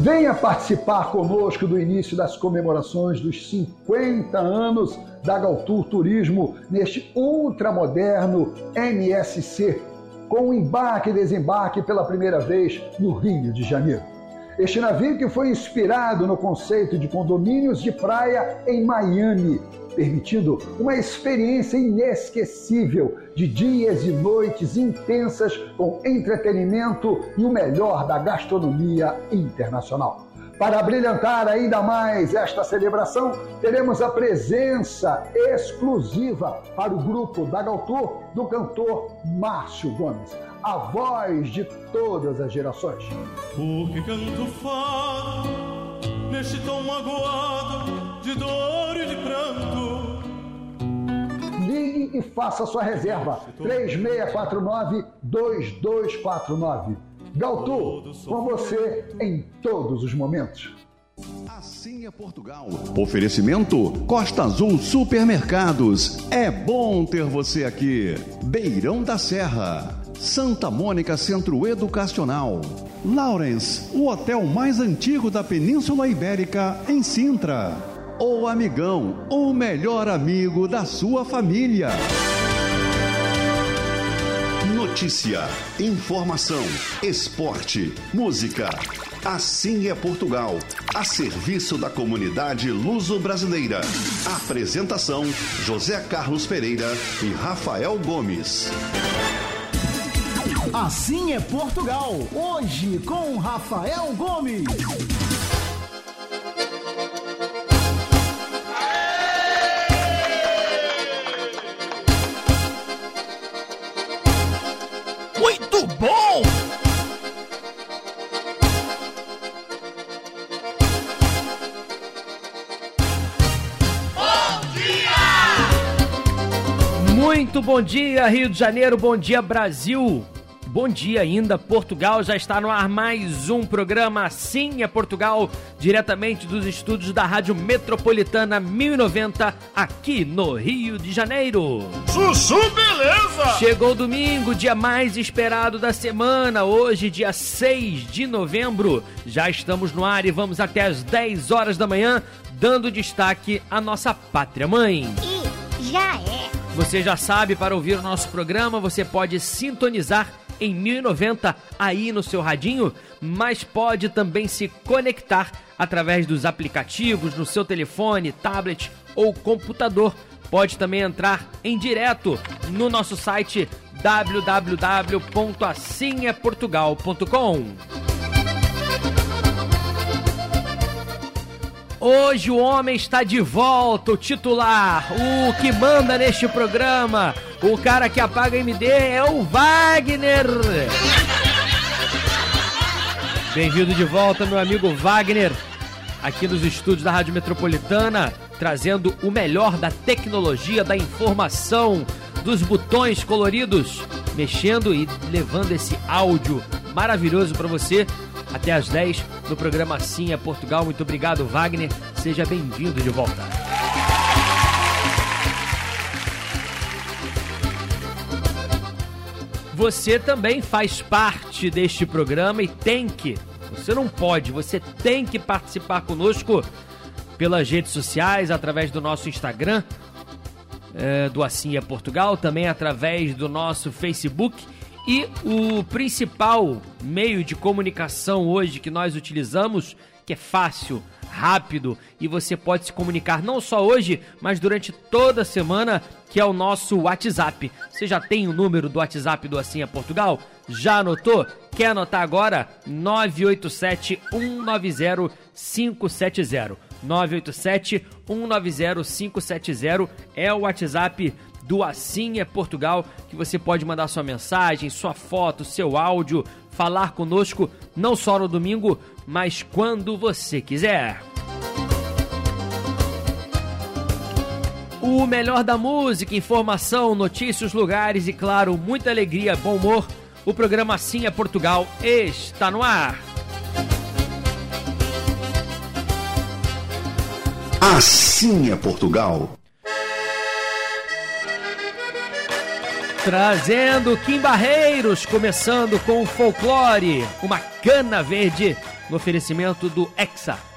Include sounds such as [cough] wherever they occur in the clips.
Venha participar conosco do início das comemorações dos 50 anos da Galtour Turismo neste ultramoderno MSC, com embarque e desembarque pela primeira vez no Rio de Janeiro. Este navio que foi inspirado no conceito de condomínios de praia em Miami, permitindo uma experiência inesquecível de dias e noites intensas com entretenimento e o melhor da gastronomia internacional. Para brilhantar ainda mais esta celebração, teremos a presença exclusiva para o grupo da Galtur do cantor Márcio Gomes, a voz de todas as gerações. O que canto fado neste tom magoado de dor e de pranto. Ligue e faça sua reserva. 3649-2249. Galtu, com você em todos os momentos. Assim é Portugal. Oferecimento Costa Azul Supermercados. É bom ter você aqui. Beirão da Serra. Santa Mônica Centro Educacional. Lawrence, o hotel mais antigo da Península Ibérica, em Sintra. O Amigão, o melhor amigo da sua família. Notícia, informação, esporte, música. Assim é Portugal, a serviço da comunidade luso-brasileira. Apresentação: José Carlos Pereira e Rafael Gomes. Assim é Portugal, hoje com Rafael Gomes. Muito bom! Muito bom dia, Rio de Janeiro, bom dia, Brasil. Bom dia ainda, Portugal já está no ar mais um programa Assim é Portugal, diretamente dos estúdios da Rádio Metropolitana 1090, aqui no Rio de Janeiro. Chuchu, beleza! Chegou domingo, dia mais esperado da semana, hoje, dia 6 de novembro. Já estamos no ar e vamos até as 10 horas da manhã, dando destaque à nossa pátria mãe. E já é. Você já sabe, para ouvir o nosso programa, você pode sintonizar em 1090 aí no seu radinho, mas pode também se conectar através dos aplicativos no seu telefone, tablet ou computador. Pode também entrar em direto no nosso site www.assimeportugal.com. Hoje o homem está de volta, o titular, o que manda neste programa, o cara que apaga MD é o Wagner. Bem-vindo de volta, meu amigo Wagner, aqui nos estúdios da Rádio Metropolitana, trazendo o melhor da tecnologia, da informação, dos botões coloridos, mexendo e levando esse áudio maravilhoso para você até às 10 no programa Assim é Portugal. Muito obrigado, Wagner. Seja bem-vindo de volta. Você também faz parte deste programa e tem que, você não pode, você tem que participar conosco pelas redes sociais, através do nosso Instagram, é, do Assim é Portugal, também através do nosso Facebook. E o principal meio de comunicação hoje que nós utilizamos, que é fácil, rápido e você pode se comunicar não só hoje, mas durante toda a semana, que é o nosso WhatsApp. Você já tem o número do WhatsApp do Assim é Portugal? Já anotou? Quer anotar agora? 987 190 570. 987 190 570 é o WhatsApp do Assim é Portugal, que você pode mandar sua mensagem, sua foto, seu áudio, falar conosco não só no domingo, mas quando você quiser. O melhor da música, informação, notícias, lugares e, claro, muita alegria, bom humor. O programa Assim é Portugal está no ar. Assim é Portugal. Trazendo Kim Barreiros, começando com o folclore, uma cana verde no oferecimento do Hexa.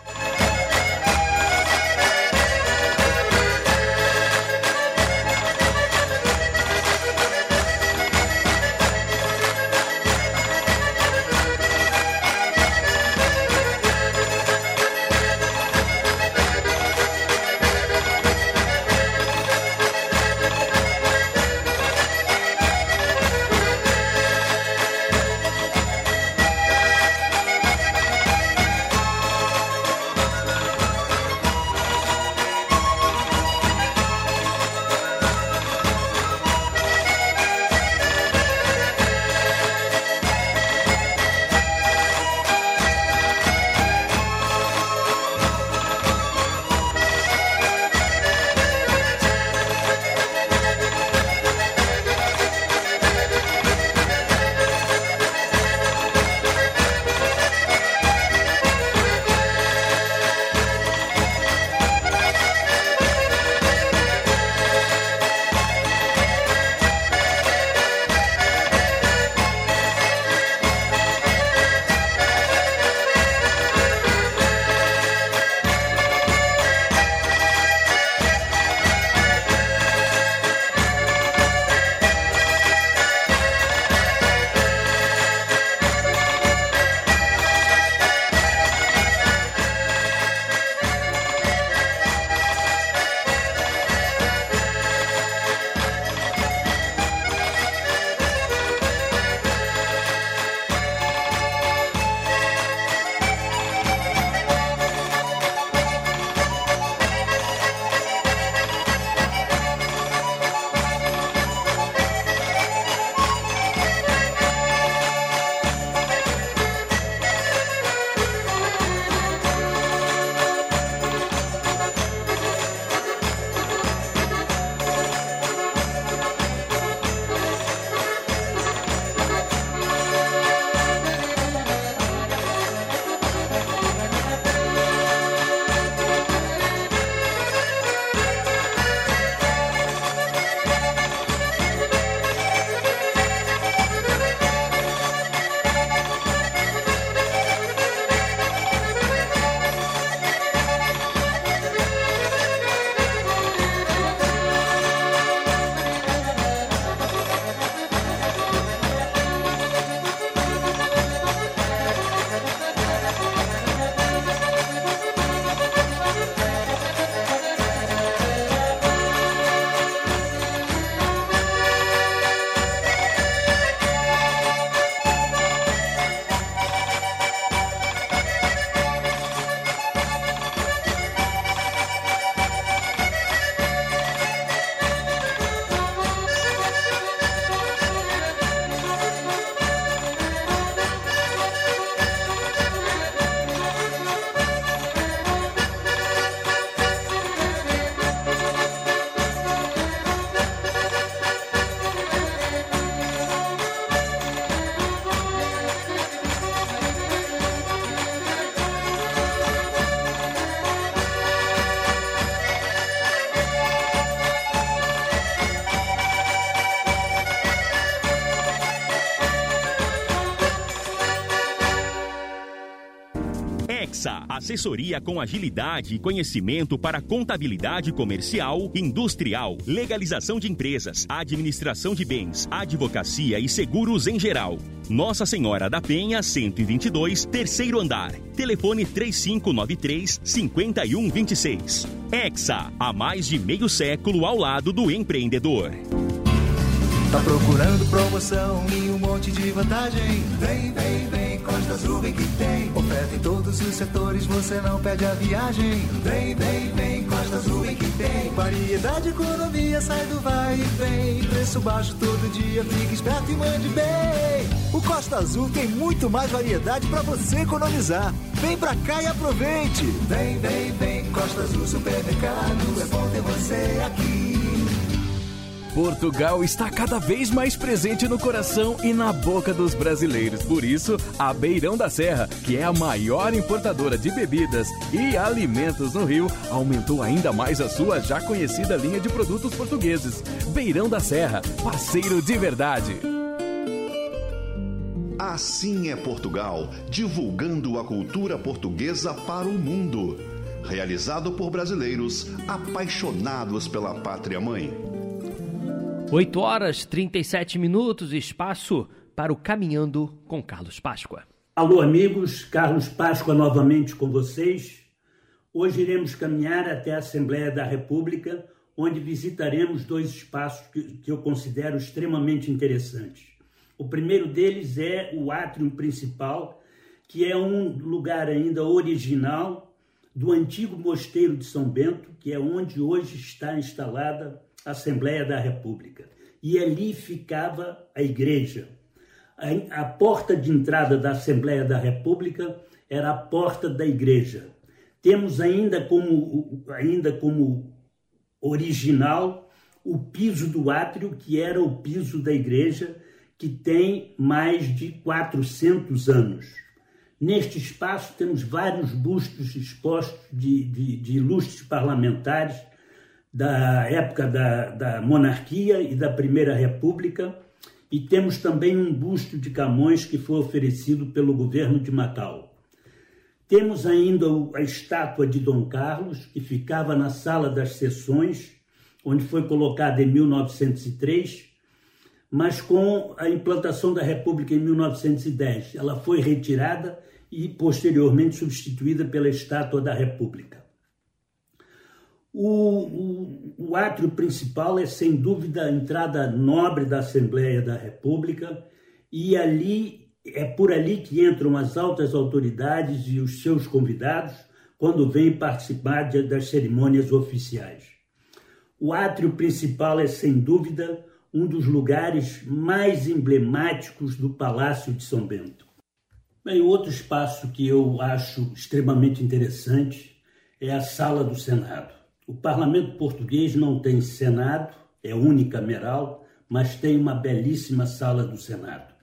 Assessoria com agilidade e conhecimento para contabilidade comercial, industrial, legalização de empresas, administração de bens, advocacia e seguros em geral. Nossa Senhora da Penha, 122, terceiro andar. Telefone 3593 5126. Exa, há mais de meio século ao lado do empreendedor. Tá procurando promoção e um monte de vantagem? Vem, vem, vem, Costa Azul vem que tem. Oferta em todos os setores, você não perde a viagem. Vem, vem, vem, Costa Azul vem que tem. Variedade, economia, sai do vai e vem. Preço baixo todo dia, fique esperto e mande bem. O Costa Azul tem muito mais variedade para você economizar. Vem pra cá e aproveite. Vem, vem, vem, Costa Azul Supermercado, é bom ter você aqui. Portugal está cada vez mais presente no coração e na boca dos brasileiros. Por isso, a Beirão da Serra, que é a maior importadora de bebidas e alimentos no Rio, aumentou ainda mais a sua já conhecida linha de produtos portugueses. Beirão da Serra, parceiro de verdade. Assim é Portugal, divulgando a cultura portuguesa para o mundo. Realizado por brasileiros apaixonados pela pátria mãe. 8 horas 37 minutos, espaço para o Caminhando com Carlos Páscoa. Alô, amigos, Carlos Páscoa novamente com vocês. Hoje iremos caminhar até a Assembleia da República, onde visitaremos dois espaços que, que eu considero extremamente interessantes. O primeiro deles é o átrio principal, que é um lugar ainda original do antigo mosteiro de São Bento, que é onde hoje está instalada Assembleia da República. E ali ficava a igreja. A, a porta de entrada da Assembleia da República era a porta da igreja. Temos ainda como, ainda como original o piso do átrio, que era o piso da igreja, que tem mais de 400 anos. Neste espaço temos vários bustos expostos de, de, de ilustres parlamentares da época da, da monarquia e da Primeira República, e temos também um busto de Camões que foi oferecido pelo governo de Macau. Temos ainda a estátua de Dom Carlos, que ficava na sala das sessões, onde foi colocada em 1903, mas com a implantação da República em 1910. Ela foi retirada e posteriormente substituída pela estátua da República. O, o, o, átrio principal é, sem dúvida, a entrada nobre da Assembleia da República, e ali é por ali que entram as altas autoridades e os seus convidados quando vêm participar de, das cerimônias oficiais. O átrio principal é, sem dúvida, um dos lugares mais emblemáticos do Palácio de São Bento. Bem, outro espaço que eu acho extremamente interessante é a Sala do Senado. O parlamento português não tem Senado, é unicameral, mas tem uma belíssima sala do Senado.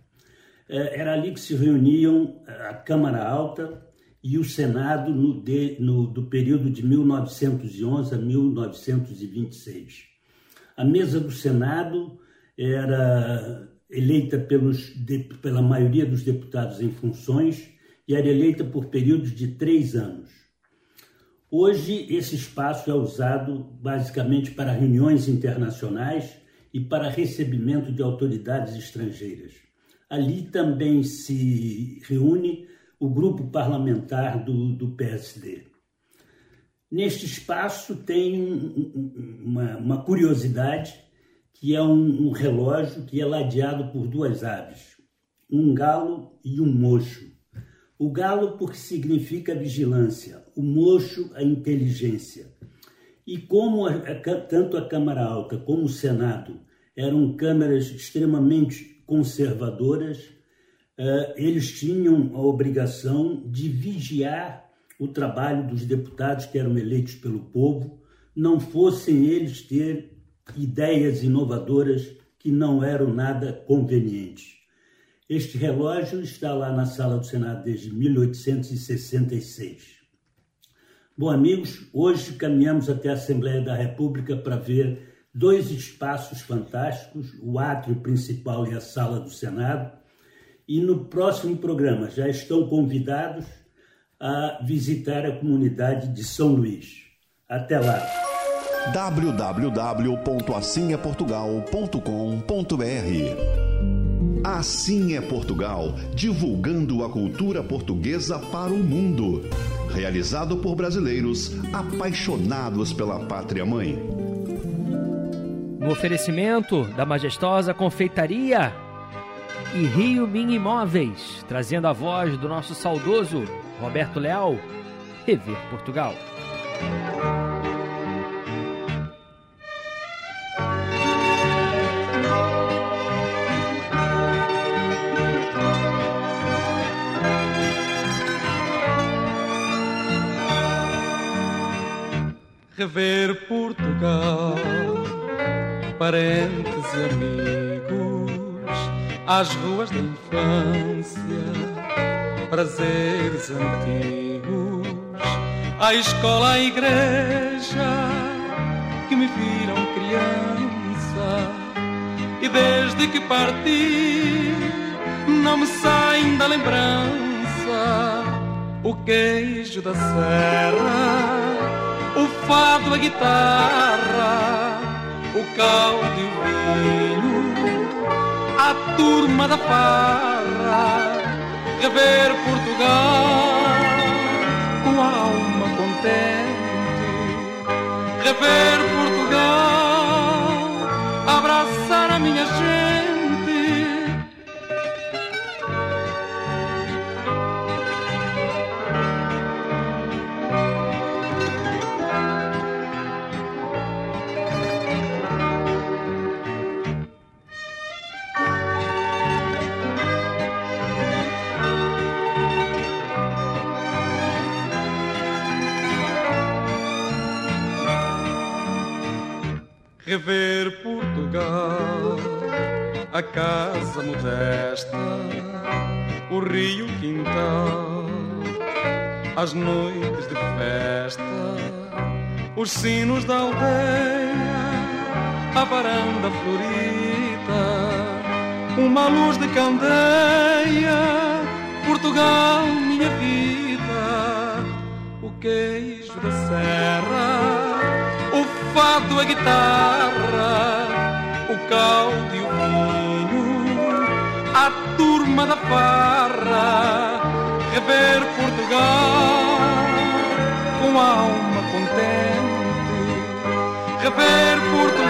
É, era ali que se reuniam a Câmara Alta e o Senado no, de, no, do período de 1911 a 1926. A mesa do Senado era eleita pelos, de, pela maioria dos deputados em funções e era eleita por períodos de três anos. Hoje, esse espaço é usado basicamente para reuniões internacionais e para recebimento de autoridades estrangeiras. Ali também se reúne o grupo parlamentar do, do PSD. Neste espaço tem uma, uma curiosidade, que é um, um relógio que é ladeado por duas aves, um galo e um mocho. O galo porque significa vigilância, o mocho a inteligência. E como a, a, tanto a Câmara Alta como o Senado eram câmaras extremamente conservadoras, uh, eles tinham a obrigação de vigiar o trabalho dos deputados que eram eleitos pelo povo, não fossem eles ter ideias inovadoras que não eram nada convenientes. Este relógio está lá na sala do Senado desde 1866. Bom, amigos, hoje caminhamos até a Assembleia da República para ver dois espaços fantásticos, o átrio principal e a sala do Senado. E no próximo programa já estão convidados a visitar a comunidade de São Luís. Até lá! www.assimeportugal.com.br Assim é Portugal, divulgando a cultura portuguesa para o mundo. Realizado por brasileiros apaixonados pela pátria mãe. No oferecimento da majestosa confeitaria e Rio Mini Imóveis, trazendo a voz do nosso saudoso Roberto Leal, Rever Portugal. Rever Portugal, parentes e amigos, às ruas da infância, prazeres antigos, à escola, à igreja, que me viram criança, e desde que parti, não me saem da lembrança o queijo da serra, fado, a guitarra, o caldo e o vinho, a turma da farra, rever Portugal com a alma contente, rever Portugal, abraçar a minha gente rever Portugal, a casa modesta, o rio quintal, as noites de festa, os sinos da aldeia, a varanda florida, uma luz de candeia, Portugal, minha vida, o queijo da serra fado, a guitarra, o caldo e o vinho, a turma da farra, rever Portugal com alma contente, rever Portugal,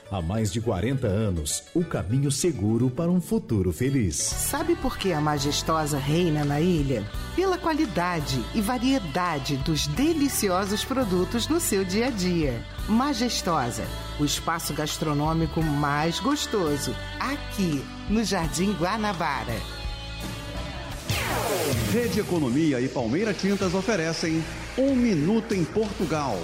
Há mais de 40 anos, o caminho seguro para um futuro feliz. Sabe por que a majestosa reina na ilha? Pela qualidade e variedade dos deliciosos produtos no seu dia a dia. Majestosa, o espaço gastronômico mais gostoso, aqui no Jardim Guanabara. Rede Economia e Palmeira Tintas oferecem Um Minuto em Portugal.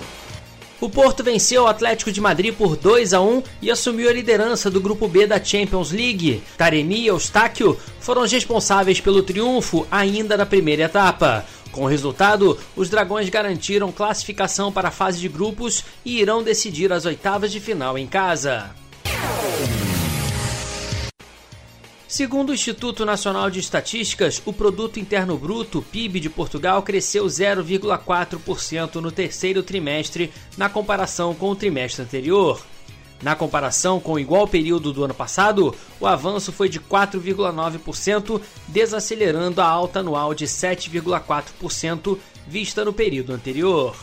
O Porto venceu o Atlético de Madrid por 2 a 1 e assumiu a liderança do grupo B da Champions League. Taremi e Eustáquio foram os responsáveis pelo triunfo ainda na primeira etapa. Com o resultado, os Dragões garantiram classificação para a fase de grupos e irão decidir as oitavas de final em casa. Segundo o Instituto Nacional de Estatísticas, o Produto Interno Bruto, PIB de Portugal, cresceu 0,4% no terceiro trimestre na comparação com o trimestre anterior. Na comparação com o igual período do ano passado, o avanço foi de 4,9%, desacelerando a alta anual de 7,4% vista no período anterior.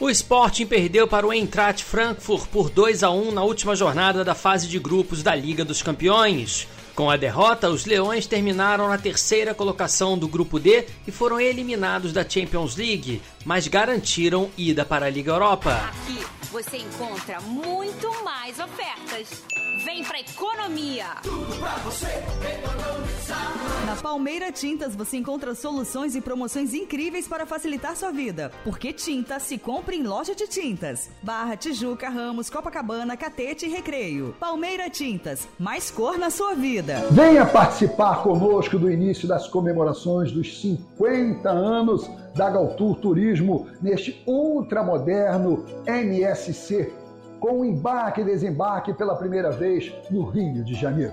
O Sporting perdeu para o Eintracht Frankfurt por 2 a 1 na última jornada da fase de grupos da Liga dos Campeões. Com a derrota, os Leões terminaram na terceira colocação do grupo D e foram eliminados da Champions League, mas garantiram ida para a Liga Europa. Aqui você encontra muito mais ofertas. Vem pra economia! Tudo pra você economizar. Na Palmeira Tintas você encontra soluções e promoções incríveis para facilitar sua vida. Porque tinta se compra em loja de tintas. Barra, Tijuca, Ramos, Copacabana, Catete e Recreio. Palmeira Tintas, mais cor na sua vida. Venha participar conosco do início das comemorações dos 50 anos da Galtour Turismo neste ultramoderno MSC, com embarque e desembarque pela primeira vez no Rio de Janeiro.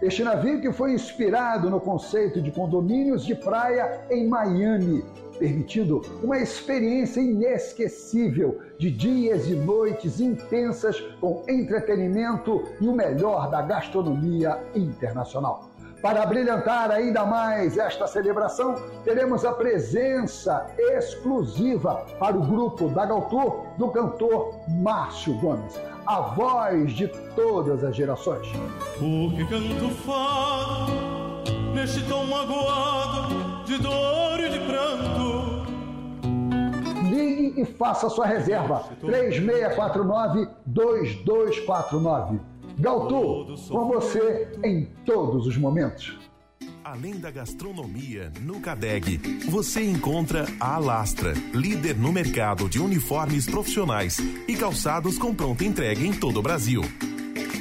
Este navio que foi inspirado no conceito de condomínios de praia em Miami, permitindo uma experiência inesquecível de dias e noites intensas com entretenimento e o melhor da gastronomia internacional. Para brilhantar ainda mais esta celebração, teremos a presença exclusiva para o grupo da Galtour do cantor Márcio Gomes, a voz de todas as gerações. Porque canto fado neste tom magoado de dor e de pranto. Ligue e faça sua reserva. 3649-2249. Galtu, com você em todos os momentos. Além da gastronomia, no Cadeg, você encontra a Alastra, líder no mercado de uniformes profissionais e calçados com pronta entrega em todo o Brasil.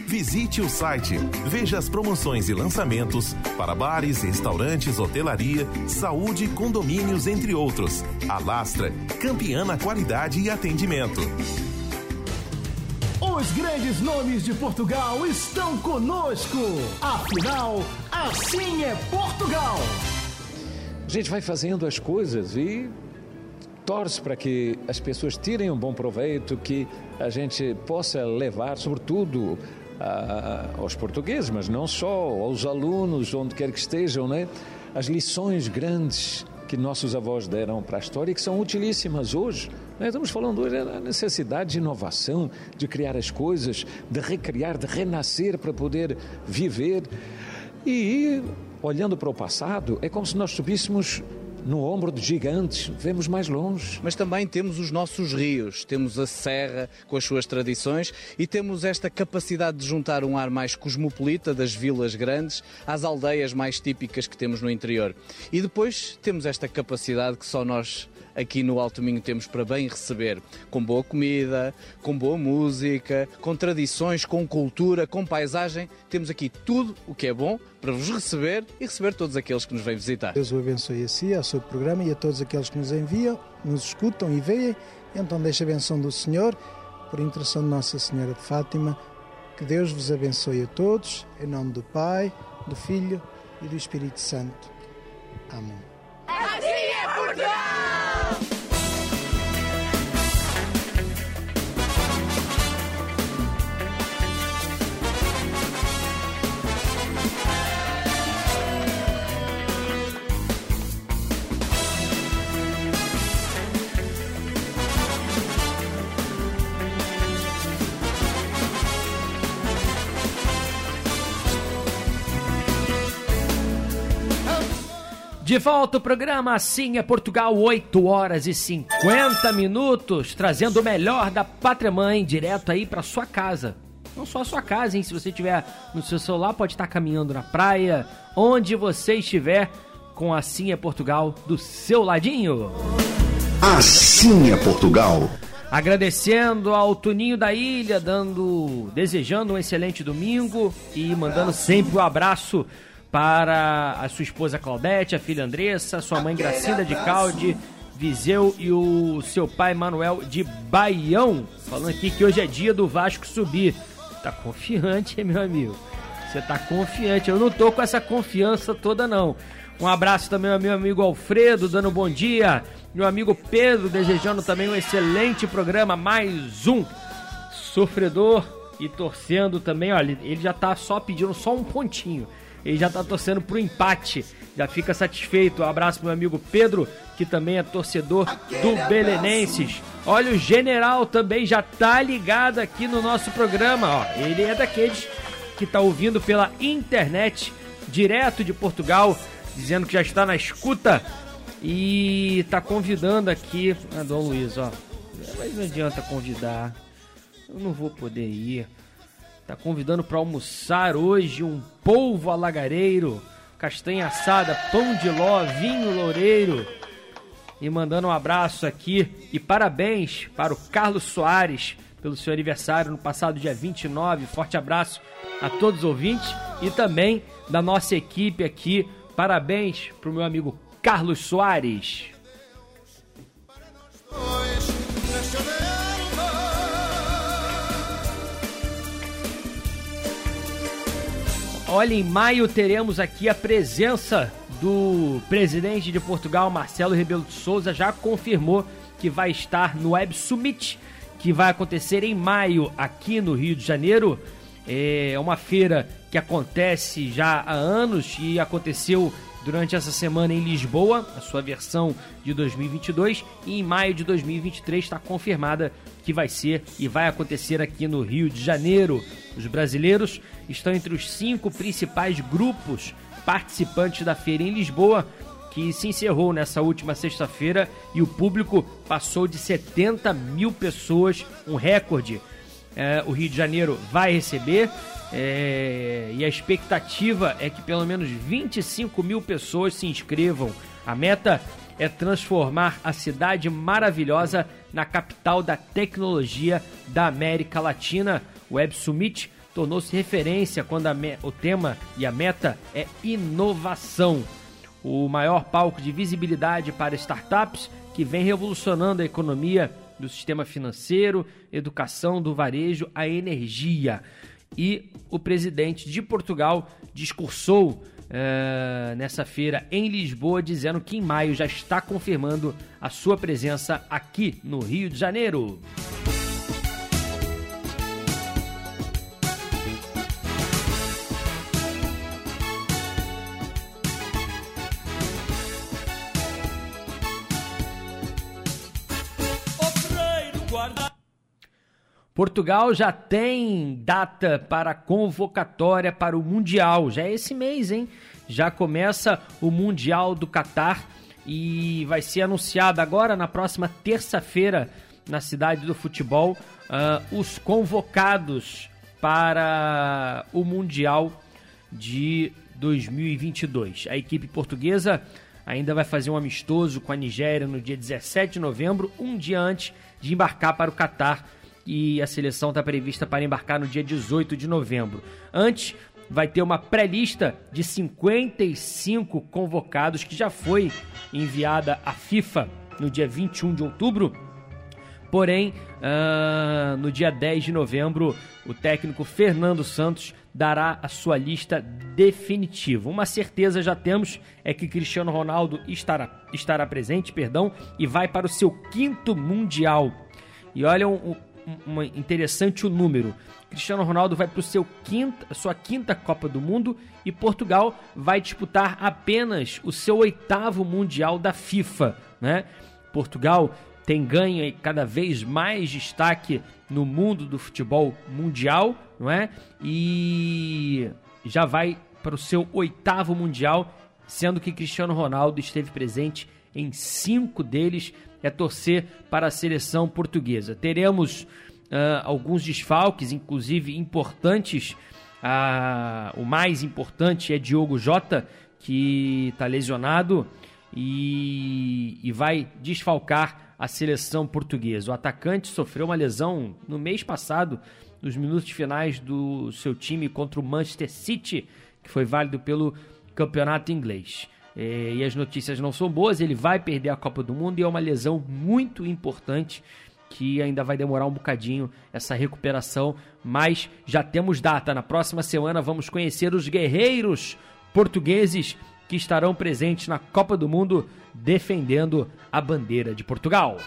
Visite o site, veja as promoções e lançamentos para bares, restaurantes, hotelaria, saúde, condomínios, entre outros. Alastra, campeã na qualidade e atendimento. Os grandes nomes de Portugal estão conosco. Afinal, assim é Portugal. A gente vai fazendo as coisas e torce para que as pessoas tirem um bom proveito, que a gente possa levar, sobretudo, a, aos portugueses, mas não só, aos alunos, onde quer que estejam, né? as lições grandes que nossos avós deram para a história e que são utilíssimas hoje. Nós estamos falando hoje da necessidade de inovação, de criar as coisas, de recriar, de renascer para poder viver. E olhando para o passado, é como se nós subíssemos no ombro de gigantes, vemos mais longe. Mas também temos os nossos rios, temos a serra com as suas tradições e temos esta capacidade de juntar um ar mais cosmopolita das vilas grandes às aldeias mais típicas que temos no interior. E depois temos esta capacidade que só nós aqui no Alto Minho temos para bem receber, com boa comida, com boa música, com tradições, com cultura, com paisagem. Temos aqui tudo o que é bom para vos receber e receber todos aqueles que nos vêm visitar. Deus o abençoe a si, ao seu programa e a todos aqueles que nos enviam, nos escutam e veem. Então deixa a benção do Senhor, por intercessão de Nossa Senhora de Fátima, que Deus vos abençoe a todos, em nome do Pai, do Filho e do Espírito Santo. Amém. Assim é Portugal! De volta o programa Assim é Portugal, 8 horas e 50 minutos, trazendo o melhor da Pátria Mãe direto aí para sua casa. Não só a sua casa, hein? Se você estiver no seu celular, pode estar caminhando na praia, onde você estiver, com Assim é Portugal do seu ladinho. Assim é Portugal. Agradecendo ao Tuninho da Ilha, dando, desejando um excelente domingo e mandando sempre o um abraço para a sua esposa Claudete, a filha Andressa, sua mãe Gracinda de Calde, Viseu e o seu pai Manuel de Baião. Falando aqui que hoje é dia do Vasco subir. Tá confiante, [laughs] meu amigo? Você tá confiante. Eu não tô com essa confiança toda, não. Um abraço também ao meu amigo Alfredo, dando um bom dia. Meu amigo Pedro, desejando também um excelente programa. Mais um sofredor e torcendo também. Olha, ele já tá só pedindo só um pontinho. Ele já tá torcendo pro empate. Já fica satisfeito. Um abraço pro meu amigo Pedro, que também é torcedor do Belenenses. Olha, o general também já tá ligado aqui no nosso programa. Ó, ele é daqueles que tá ouvindo pela internet, direto de Portugal, dizendo que já está na escuta e tá convidando aqui a Dom Luiz, ó. Mas não adianta convidar. eu não vou poder ir. Tá convidando para almoçar hoje um polvo alagareiro, castanha assada, pão de ló, vinho loureiro. E mandando um abraço aqui e parabéns para o Carlos Soares pelo seu aniversário no passado dia 29. Forte abraço a todos os ouvintes e também da nossa equipe aqui. Parabéns para o meu amigo Carlos Soares. Olha, em maio teremos aqui a presença do presidente de Portugal, Marcelo Rebelo de Souza, já confirmou que vai estar no Web Summit, que vai acontecer em maio aqui no Rio de Janeiro. É uma feira que acontece já há anos e aconteceu durante essa semana em Lisboa, a sua versão de 2022, e em maio de 2023 está confirmada que vai ser e vai acontecer aqui no Rio de Janeiro. Os brasileiros estão entre os cinco principais grupos participantes da feira em Lisboa, que se encerrou nessa última sexta-feira e o público passou de 70 mil pessoas, um recorde. É, o Rio de Janeiro vai receber é, e a expectativa é que pelo menos 25 mil pessoas se inscrevam. A meta é transformar a cidade maravilhosa na capital da tecnologia da América Latina. O Web Summit tornou-se referência quando o tema e a meta é inovação. O maior palco de visibilidade para startups que vem revolucionando a economia do sistema financeiro, educação, do varejo, a energia e o presidente de Portugal discursou uh, nessa feira em Lisboa, dizendo que em maio já está confirmando a sua presença aqui no Rio de Janeiro. Portugal já tem data para convocatória para o Mundial. Já é esse mês, hein? Já começa o Mundial do Catar e vai ser anunciado agora na próxima terça-feira na cidade do futebol uh, os convocados para o Mundial de 2022. A equipe portuguesa ainda vai fazer um amistoso com a Nigéria no dia 17 de novembro, um dia antes de embarcar para o Catar e a seleção está prevista para embarcar no dia 18 de novembro. Antes, vai ter uma pré-lista de 55 convocados que já foi enviada à FIFA no dia 21 de outubro. Porém, uh, no dia 10 de novembro, o técnico Fernando Santos dará a sua lista definitiva. Uma certeza já temos é que Cristiano Ronaldo estará, estará presente, perdão, e vai para o seu quinto mundial. E olha um, um, interessante o número. Cristiano Ronaldo vai para quinta, sua quinta Copa do Mundo e Portugal vai disputar apenas o seu oitavo Mundial da FIFA. Né? Portugal tem ganho cada vez mais destaque no mundo do futebol mundial, não é? E já vai para o seu oitavo mundial, sendo que Cristiano Ronaldo esteve presente em cinco deles é torcer para a seleção portuguesa. Teremos uh, alguns desfalques, inclusive importantes. Uh, o mais importante é Diogo Jota, que está lesionado e, e vai desfalcar a seleção portuguesa. O atacante sofreu uma lesão no mês passado, nos minutos finais do seu time contra o Manchester City, que foi válido pelo campeonato inglês. É, e as notícias não são boas, ele vai perder a Copa do Mundo e é uma lesão muito importante que ainda vai demorar um bocadinho essa recuperação, mas já temos data. Na próxima semana vamos conhecer os guerreiros portugueses que estarão presentes na Copa do Mundo defendendo a bandeira de Portugal.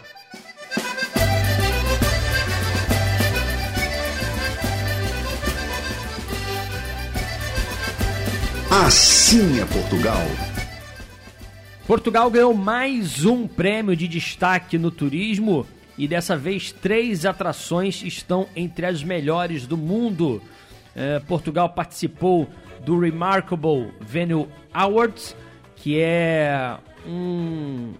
Assim é Portugal. Portugal ganhou mais um prêmio de destaque no turismo e dessa vez três atrações estão entre as melhores do mundo. É, Portugal participou do Remarkable Venue Awards, que é um,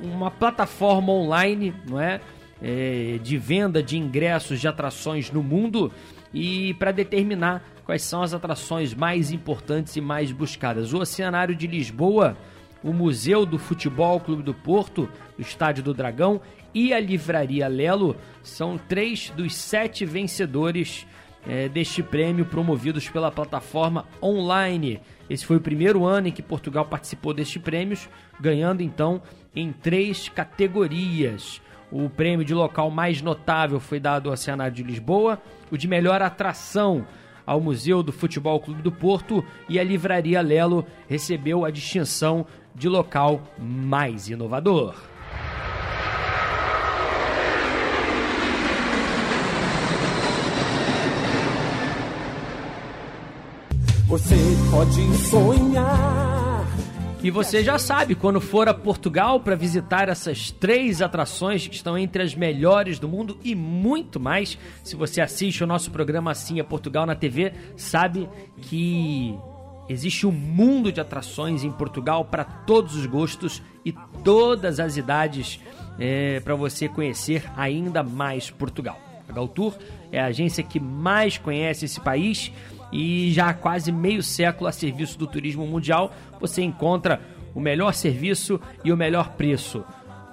uma plataforma online, não é, é, de venda de ingressos de atrações no mundo e para determinar quais são as atrações mais importantes e mais buscadas. O Oceanário de Lisboa, o Museu do Futebol Clube do Porto, o Estádio do Dragão e a Livraria Lelo são três dos sete vencedores é, deste prêmio promovidos pela plataforma online. Esse foi o primeiro ano em que Portugal participou destes prêmios, ganhando então em três categorias. O prêmio de local mais notável foi dado ao Cenário de Lisboa, o de melhor atração ao Museu do Futebol Clube do Porto e a Livraria Lelo recebeu a distinção de local mais inovador. Você pode sonhar. E você já sabe, quando for a Portugal para visitar essas três atrações que estão entre as melhores do mundo e muito mais, se você assiste o nosso programa Assim é Portugal na TV, sabe que existe um mundo de atrações em Portugal para todos os gostos e todas as idades é, para você conhecer ainda mais Portugal. A Galtour é a agência que mais conhece esse país e já há quase meio século a serviço do turismo mundial, você encontra o melhor serviço e o melhor preço.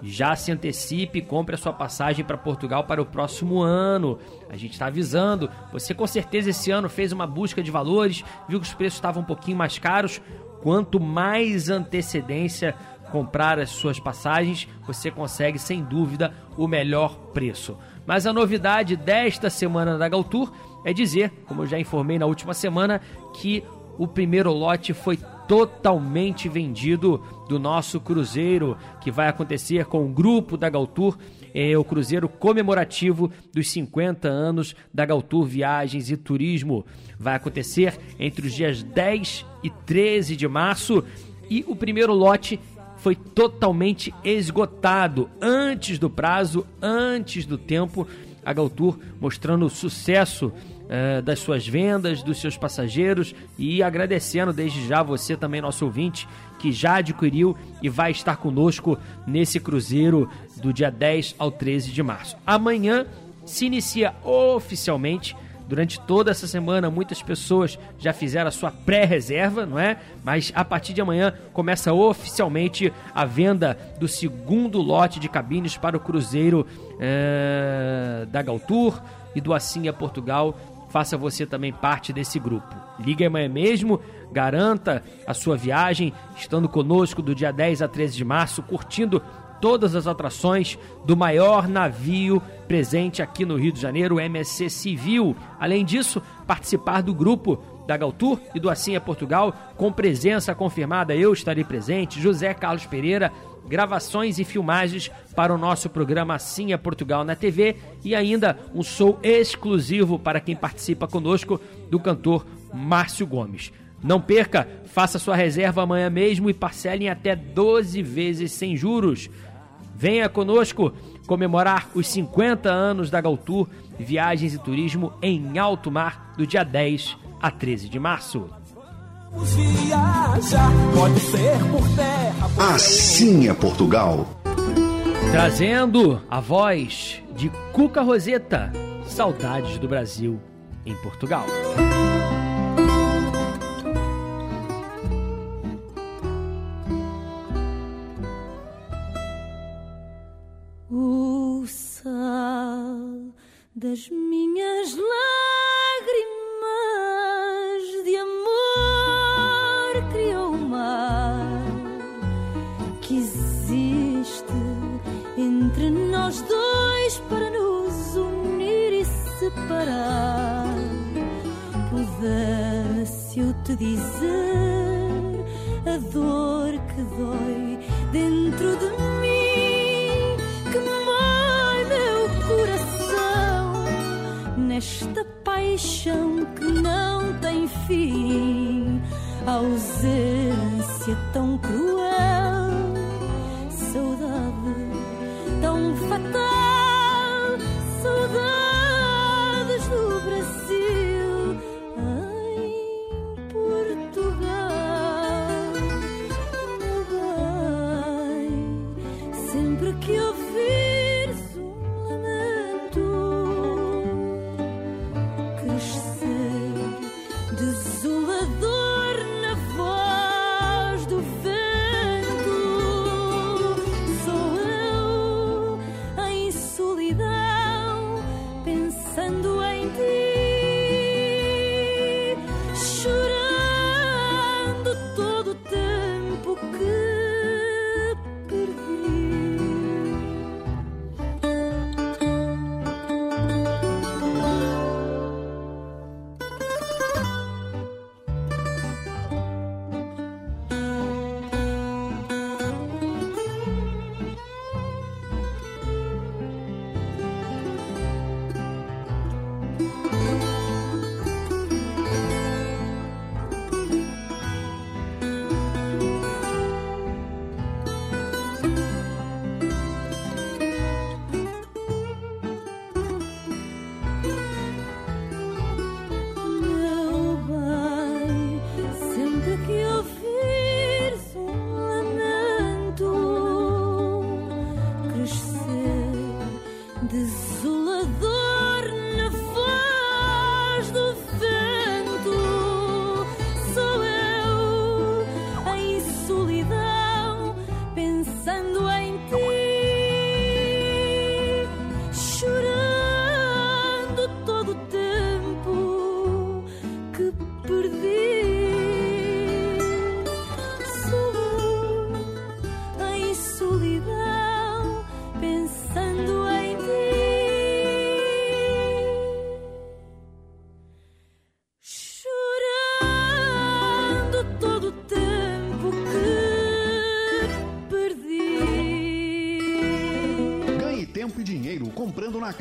Já se antecipe e compre a sua passagem para Portugal para o próximo ano. A gente está avisando. Você com certeza esse ano fez uma busca de valores, viu que os preços estavam um pouquinho mais caros. Quanto mais antecedência comprar as suas passagens, você consegue sem dúvida o melhor preço. Mas a novidade desta semana da Galtour é dizer, como eu já informei na última semana, que o primeiro lote foi totalmente vendido do nosso cruzeiro, que vai acontecer com o grupo da Galtour, é o cruzeiro comemorativo dos 50 anos da Galtour Viagens e Turismo. Vai acontecer entre os dias 10 e 13 de março e o primeiro lote foi totalmente esgotado antes do prazo, antes do tempo. A Galtour mostrando sucesso uh, das suas vendas, dos seus passageiros e agradecendo desde já você também, nosso ouvinte, que já adquiriu e vai estar conosco nesse cruzeiro do dia 10 ao 13 de março. Amanhã se inicia oficialmente Durante toda essa semana, muitas pessoas já fizeram a sua pré-reserva, não é? Mas a partir de amanhã começa oficialmente a venda do segundo lote de cabines para o cruzeiro é, da Galtour e do Assinha Portugal faça você também parte desse grupo. Ligue amanhã mesmo, garanta a sua viagem, estando conosco do dia 10 a 13 de março, curtindo todas as atrações do maior navio presente aqui no Rio de Janeiro, o MSC Civil. Além disso, participar do grupo da Galtur e do Assim é Portugal, com presença confirmada, eu estarei presente, José Carlos Pereira, gravações e filmagens para o nosso programa Assim é Portugal na TV e ainda um show exclusivo para quem participa conosco do cantor Márcio Gomes. Não perca, faça sua reserva amanhã mesmo e parcele em até 12 vezes sem juros. Venha conosco comemorar os 50 anos da Galtur Viagens e Turismo em alto mar do dia 10 a 13 de março. Assim é Portugal. Trazendo a voz de Cuca Roseta, Saudades do Brasil em Portugal. O sal das minhas lágrimas que existe entre nós dois para nos unir e separar. Pudesse eu te dizer a dor que dói dentro de mim, que mói meu coração nesta paixão que não tem fim, ausência tão cruel, saudade tão fatal, saudades do Brasil em Portugal. Meu bem, sempre que ouvires um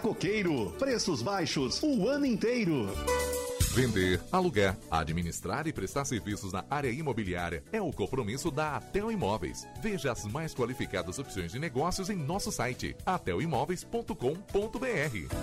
Coqueiro. Preços baixos o ano inteiro. Vender, alugar, administrar e prestar serviços na área imobiliária é o compromisso da Atel Imóveis. Veja as mais qualificadas opções de negócios em nosso site atelimóveis.com.br.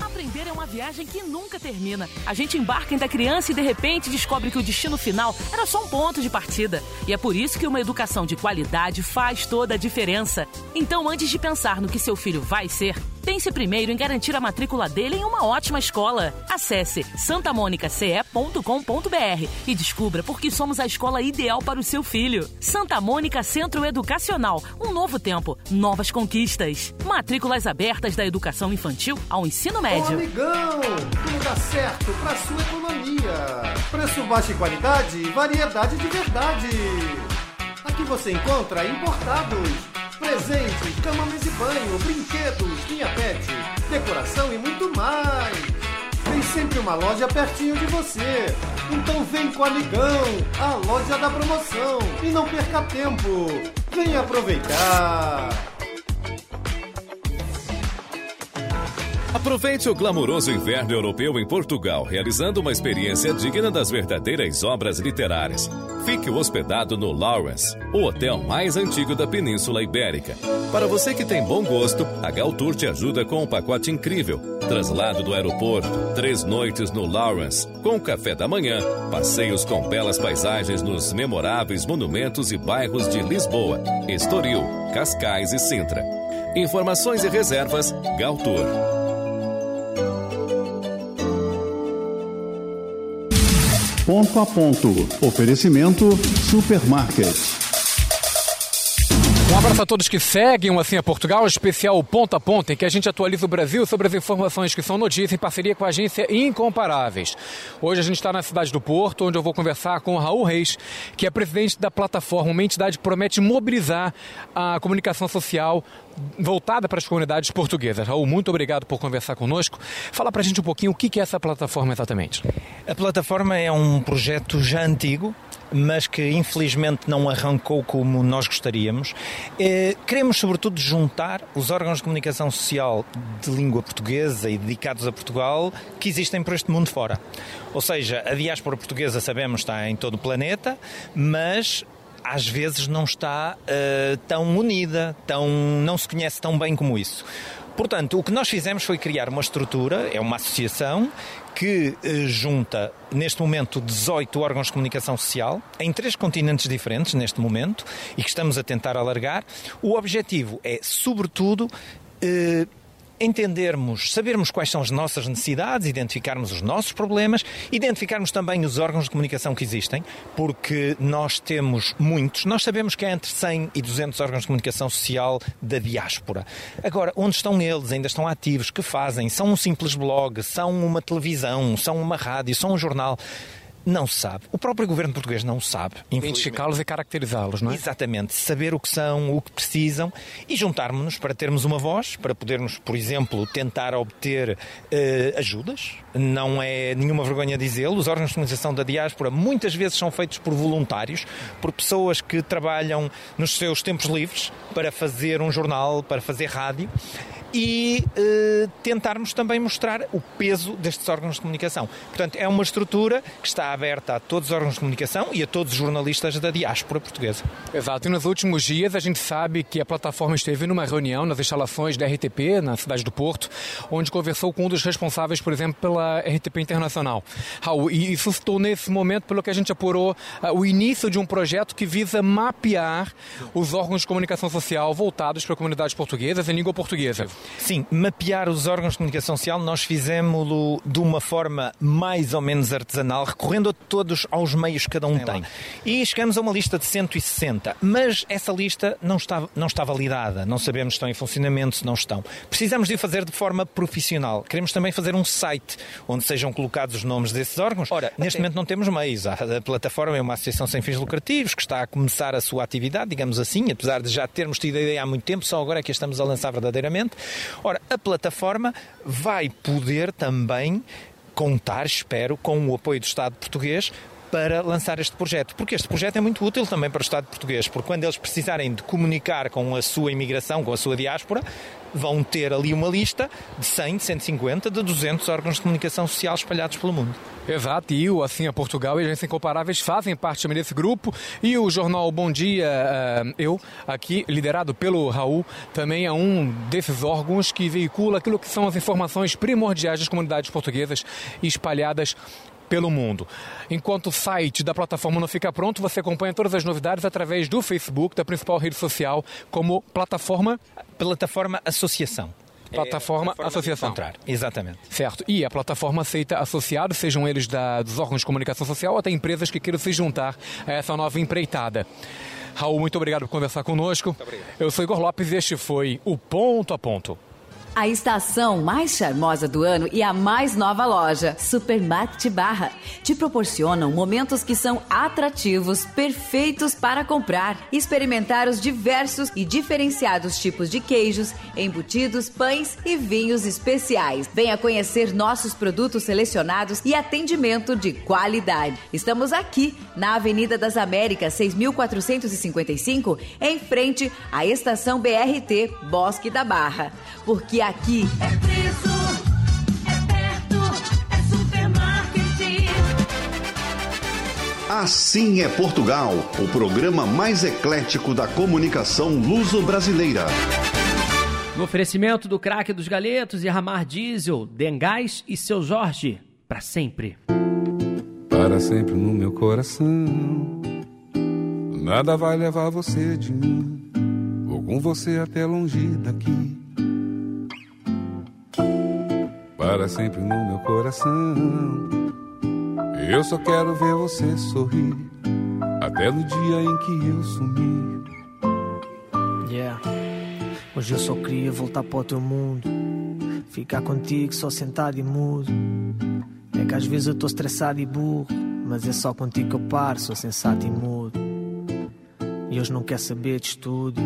Aprender é uma viagem que nunca termina. A gente embarca ainda criança e de repente descobre que o destino final era só um ponto de partida. E é por isso que uma educação de qualidade faz toda a diferença. Então, antes de pensar no que seu filho vai ser, pense primeiro em garantir a matrícula dele em uma ótima escola. Acesse santamonicace.com.br e descubra por que somos a escola ideal para o seu filho. Santa Mônica Centro Educacional. Um novo tempo, novas conquistas. Matrículas abertas da educação infantil ao ensino Ô, médio. amigão, tudo dá certo pra sua economia. Preço baixo e qualidade, variedade de verdade. Aqui você encontra importados, presentes, cama, mesa e banho, brinquedos, linha pet, decoração e muito mais. Tem sempre uma loja pertinho de você. Então vem com o Amigão, a loja da promoção. E não perca tempo. Venha aproveitar. Aproveite o glamouroso inverno europeu em Portugal, realizando uma experiência digna das verdadeiras obras literárias. Fique hospedado no Lawrence, o hotel mais antigo da Península Ibérica. Para você que tem bom gosto, a Galtour te ajuda com um pacote incrível. Traslado do aeroporto, três noites no Lawrence, com café da manhã, passeios com belas paisagens nos memoráveis monumentos e bairros de Lisboa, Estoril, Cascais e Sintra. Informações e reservas, Galtour. Ponto a ponto. Oferecimento Supermarket. Abraço a todos que seguem o Assim é Portugal, especial Ponta a Ponta, em que a gente atualiza o Brasil sobre as informações que são notícia em parceria com a agência Incomparáveis. Hoje a gente está na cidade do Porto, onde eu vou conversar com o Raul Reis, que é presidente da plataforma, uma entidade que promete mobilizar a comunicação social voltada para as comunidades portuguesas. Raul, muito obrigado por conversar conosco. Fala para a gente um pouquinho o que é essa plataforma exatamente. A plataforma é um projeto já antigo, mas que infelizmente não arrancou como nós gostaríamos. Eh, queremos, sobretudo, juntar os órgãos de comunicação social de língua portuguesa e dedicados a Portugal que existem por este mundo fora. Ou seja, a diáspora portuguesa, sabemos, está em todo o planeta, mas às vezes não está eh, tão unida, tão, não se conhece tão bem como isso. Portanto, o que nós fizemos foi criar uma estrutura, é uma associação que eh, junta neste momento 18 órgãos de comunicação social em três continentes diferentes neste momento e que estamos a tentar alargar. O objetivo é, sobretudo, eh, entendermos, sabermos quais são as nossas necessidades, identificarmos os nossos problemas, identificarmos também os órgãos de comunicação que existem, porque nós temos muitos. Nós sabemos que há entre 100 e 200 órgãos de comunicação social da diáspora. Agora, onde estão eles? Ainda estão ativos? Que fazem? São um simples blog? São uma televisão? São uma rádio? São um jornal? Não se sabe. O próprio governo português não sabe. Identificá-los e caracterizá-los, não é? Exatamente. Saber o que são, o que precisam e juntarmos-nos para termos uma voz, para podermos, por exemplo, tentar obter eh, ajudas. Não é nenhuma vergonha dizê-lo. Os órgãos de comunicação da diáspora muitas vezes são feitos por voluntários, por pessoas que trabalham nos seus tempos livres para fazer um jornal, para fazer rádio. e eh, tentarmos também mostrar o peso destes órgãos de comunicação. Portanto, é uma estrutura que está aberta a todos os órgãos de comunicação e a todos os jornalistas da diáspora portuguesa. Exato, e nos últimos dias a gente sabe que a plataforma esteve numa reunião nas instalações da RTP, na cidade do Porto, onde conversou com um dos responsáveis, por exemplo, pela RTP Internacional. Raul, e isso estou nesse momento, pelo que a gente apurou, ah, o início de um projeto que visa mapear os órgãos de comunicação social voltados para comunidades portuguesas em língua portuguesa. Sim, mapear os órgãos de comunicação social nós fizemos-lo de uma forma mais ou menos artesanal, recorrendo a todos aos meios que cada um tem. E chegamos a uma lista de 160, mas essa lista não está, não está validada, não sabemos se estão em funcionamento, se não estão. Precisamos de o fazer de forma profissional. Queremos também fazer um site onde sejam colocados os nomes desses órgãos. Ora, neste momento não temos meios. A a plataforma é uma associação sem fins lucrativos que está a começar a sua atividade, digamos assim, apesar de já termos tido a ideia há muito tempo, só agora é que a estamos a lançar verdadeiramente. Ora, a plataforma vai poder também contar, espero, com o apoio do Estado português para lançar este projeto, porque este projeto é muito útil também para o Estado português, porque quando eles precisarem de comunicar com a sua imigração, com a sua diáspora, vão ter ali uma lista de 100, de 150, de 200 órgãos de comunicação social espalhados pelo mundo. Exato, e o Assim a Portugal e Agência Incomparáveis fazem parte também desse grupo. E o jornal Bom Dia, eh, eu, aqui, liderado pelo Raul, também é um desses órgãos que veicula aquilo que são as informações primordiais das comunidades portuguesas espalhadas pelo mundo. Enquanto o site da plataforma não fica pronto, você acompanha todas as novidades através do Facebook, da principal rede social, como plataforma. Plataforma Associação. Plataforma, É, Associação. encontrar. Exatamente. Certo. E a plataforma aceita associados, sejam eles da, dos órgãos de comunicação social ou até empresas que queiram se juntar a essa nova empreitada. Raul, muito obrigado por conversar conosco. Eu sou Igor Lopes e este foi o Ponto a Ponto. A estação mais charmosa do ano e a mais nova loja, Supermarket Barra, te proporcionam momentos que são atrativos, perfeitos para comprar, experimentar os diversos e diferenciados tipos de queijos, embutidos, pães e vinhos especiais. Venha conhecer nossos produtos selecionados e atendimento de qualidade. Estamos aqui na Avenida das Américas, 6455, em frente à estação BRT Bosque da Barra. Porque aqui É preço, é perto, é supermarket. Assim é Portugal, o programa mais eclético da comunicação luso-brasileira. No oferecimento do craque dos galetos e Ramar Diesel, Dengás e seu Jorge, para sempre. para sempre no meu coração. Nada vai levar você de mim, vou com você até longe daqui. Para sempre no meu coração. Eu só quero ver você sorrir, até no dia em que eu sumir. Yeah. Hoje eu só queria voltar para o teu mundo. Ficar contigo só sentado e mudo. É que às vezes eu estou estressado e burro. Mas é só contigo que eu paro, sou sensato e mudo. E hoje não quer saber de estúdio.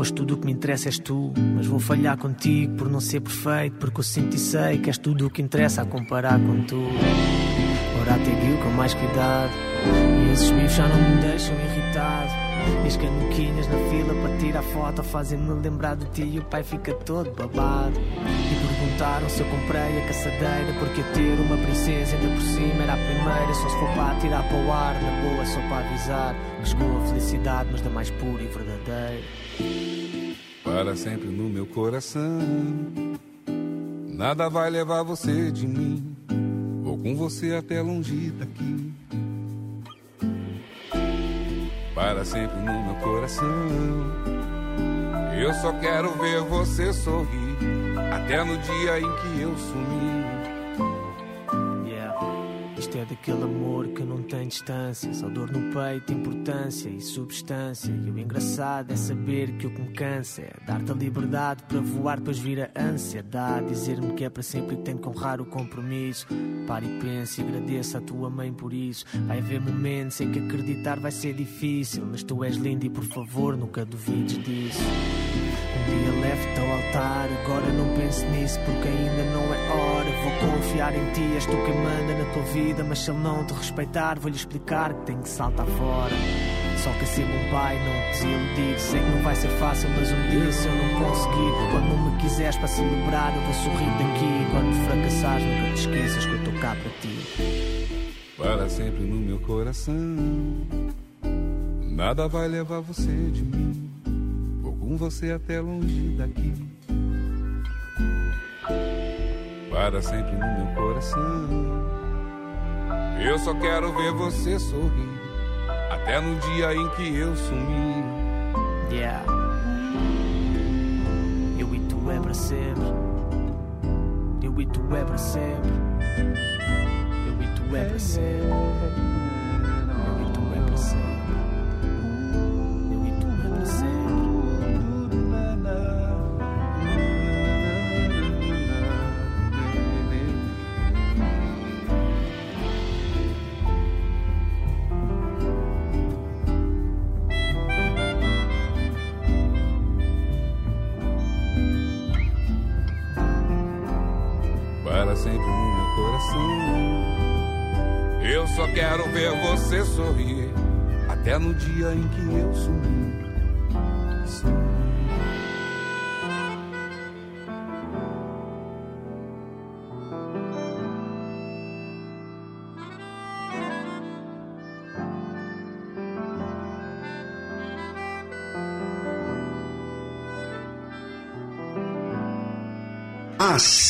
Hoje tudo o que me interessa és tu. Mas vou falhar contigo por não ser perfeito. Porque eu sinto e sei que és tudo o que interessa a comparar com tu. Ora até com mais cuidado. E esses bifes já não me deixam irritado. E as canuquinhas na fila para tirar foto fazem-me lembrar de ti e o pai fica todo babado. E perguntaram se eu comprei a caçadeira porque ter uma princesa ainda por cima era a primeira. Só se for para tirar para o ar, na boa, só para avisar que chegou a felicidade, mas da mais pura e verdadeira. Para sempre no meu coração. Nada vai levar você de mim, vou com você até longe daqui. Para sempre no meu coração. Eu só quero ver você sorrir, até no dia em que eu sumir. Isto é daquele amor que não tem distância, só dor no peito, importância e substância. E o engraçado é saber que o que me cansa é dar-te a liberdade para voar, depois vir a ansiedade. Dizer-me que é para sempre e que tenho que honrar o compromisso. Pare e pense e agradeça a tua mãe por isso. Vai haver momentos em que acreditar vai ser difícil, mas tu és lindo e por favor nunca duvides disso. Um dia leve-te ao altar, agora não pense nisso porque ainda não é hora. Vou confiar em ti, és tu quem manda na tua vida. Mas se ele não te respeitar, vou-lhe explicar que tem que saltar fora. Só que ser um pai não desiludir. Sei que não vai ser fácil, mas um dia se eu não conseguir, quando me quiseres para celebrar, eu vou sorrir daqui. Quando fracassares, nunca te esqueças que eu estou cá para ti. Para sempre no meu coração. Nada vai levar você de mim. Vou com você até longe daqui. Para sempre no meu coração. Eu só quero ver você sorrir. Até no dia em que eu sumir. Yeah. Eu e tu é para sempre. Eu e tu é para sempre. Eu e tu é para sempre.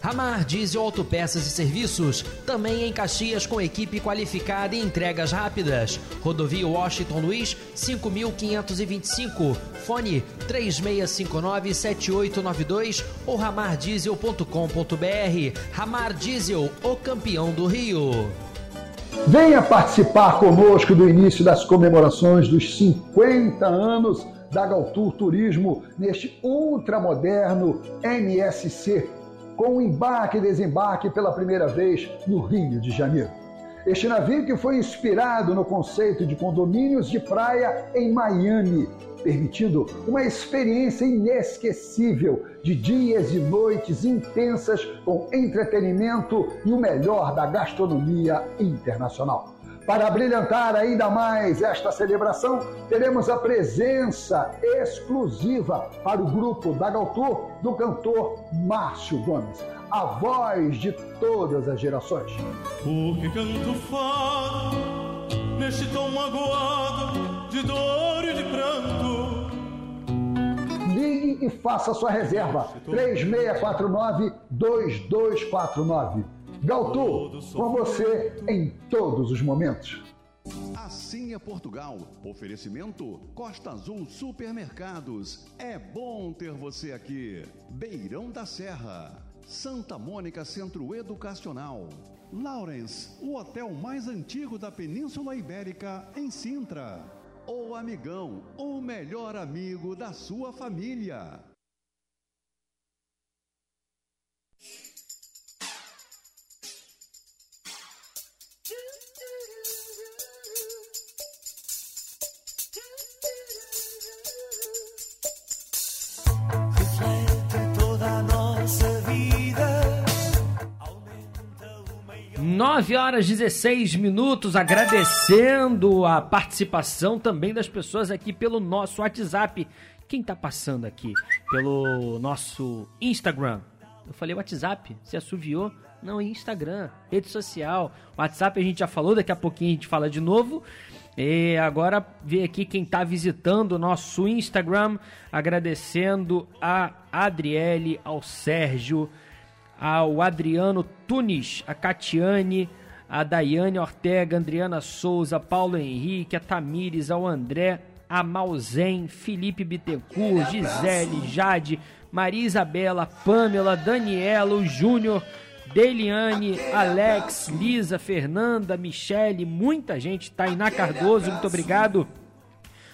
Ramar Diesel Autopeças e Serviços, também em Caxias com equipe qualificada e entregas rápidas. Rodovia Washington Luiz, 5525, fone 36597892 ou ramardiesel.com.br. Ramar Diesel, o campeão do Rio. Venha participar conosco do início das comemorações dos 50 anos da Galtour Turismo neste ultramoderno MSC, com o embarque e desembarque pela primeira vez no Rio de Janeiro. Este navio que foi inspirado no conceito de condomínios de praia em Miami, permitindo uma experiência inesquecível de dias e noites intensas com entretenimento e o melhor da gastronomia internacional. Para brilhantar ainda mais esta celebração, teremos a presença exclusiva para o grupo da Galtour do cantor Márcio Gomes, a voz de todas as gerações. Porque canto fado neste tom magoado de dor e de pranto. Ligue e faça sua reserva. 3649-2249. Galtu, com você em todos os momentos. Assim é Portugal. Oferecimento Costa Azul Supermercados. É bom ter você aqui. Beirão da Serra. Santa Mônica Centro Educacional. Lawrence, o hotel mais antigo da Península Ibérica, em Sintra. O Amigão, o melhor amigo da sua família. 9 horas 16 minutos, agradecendo a participação também das pessoas aqui pelo nosso WhatsApp. Quem tá passando aqui? Pelo nosso Instagram. Eu falei WhatsApp, você assoviou? Não, Instagram, rede social. WhatsApp a gente já falou, daqui a pouquinho a gente fala de novo. E agora ver aqui quem está visitando o nosso Instagram, agradecendo a Adriele, ao Sérgio, ao Adriano Tunis, a Catiane, a Daiane Ortega, Adriana Souza, Paulo Henrique, a Tamires, ao André, a Malzen, Felipe Bittencourt, Gisele, Jade, Maria Isabela, Pamela, Daniela, o Júnior, Deliane, Alex, Lisa, Fernanda, Michele, muita gente, Tainá Cardoso, muito obrigado.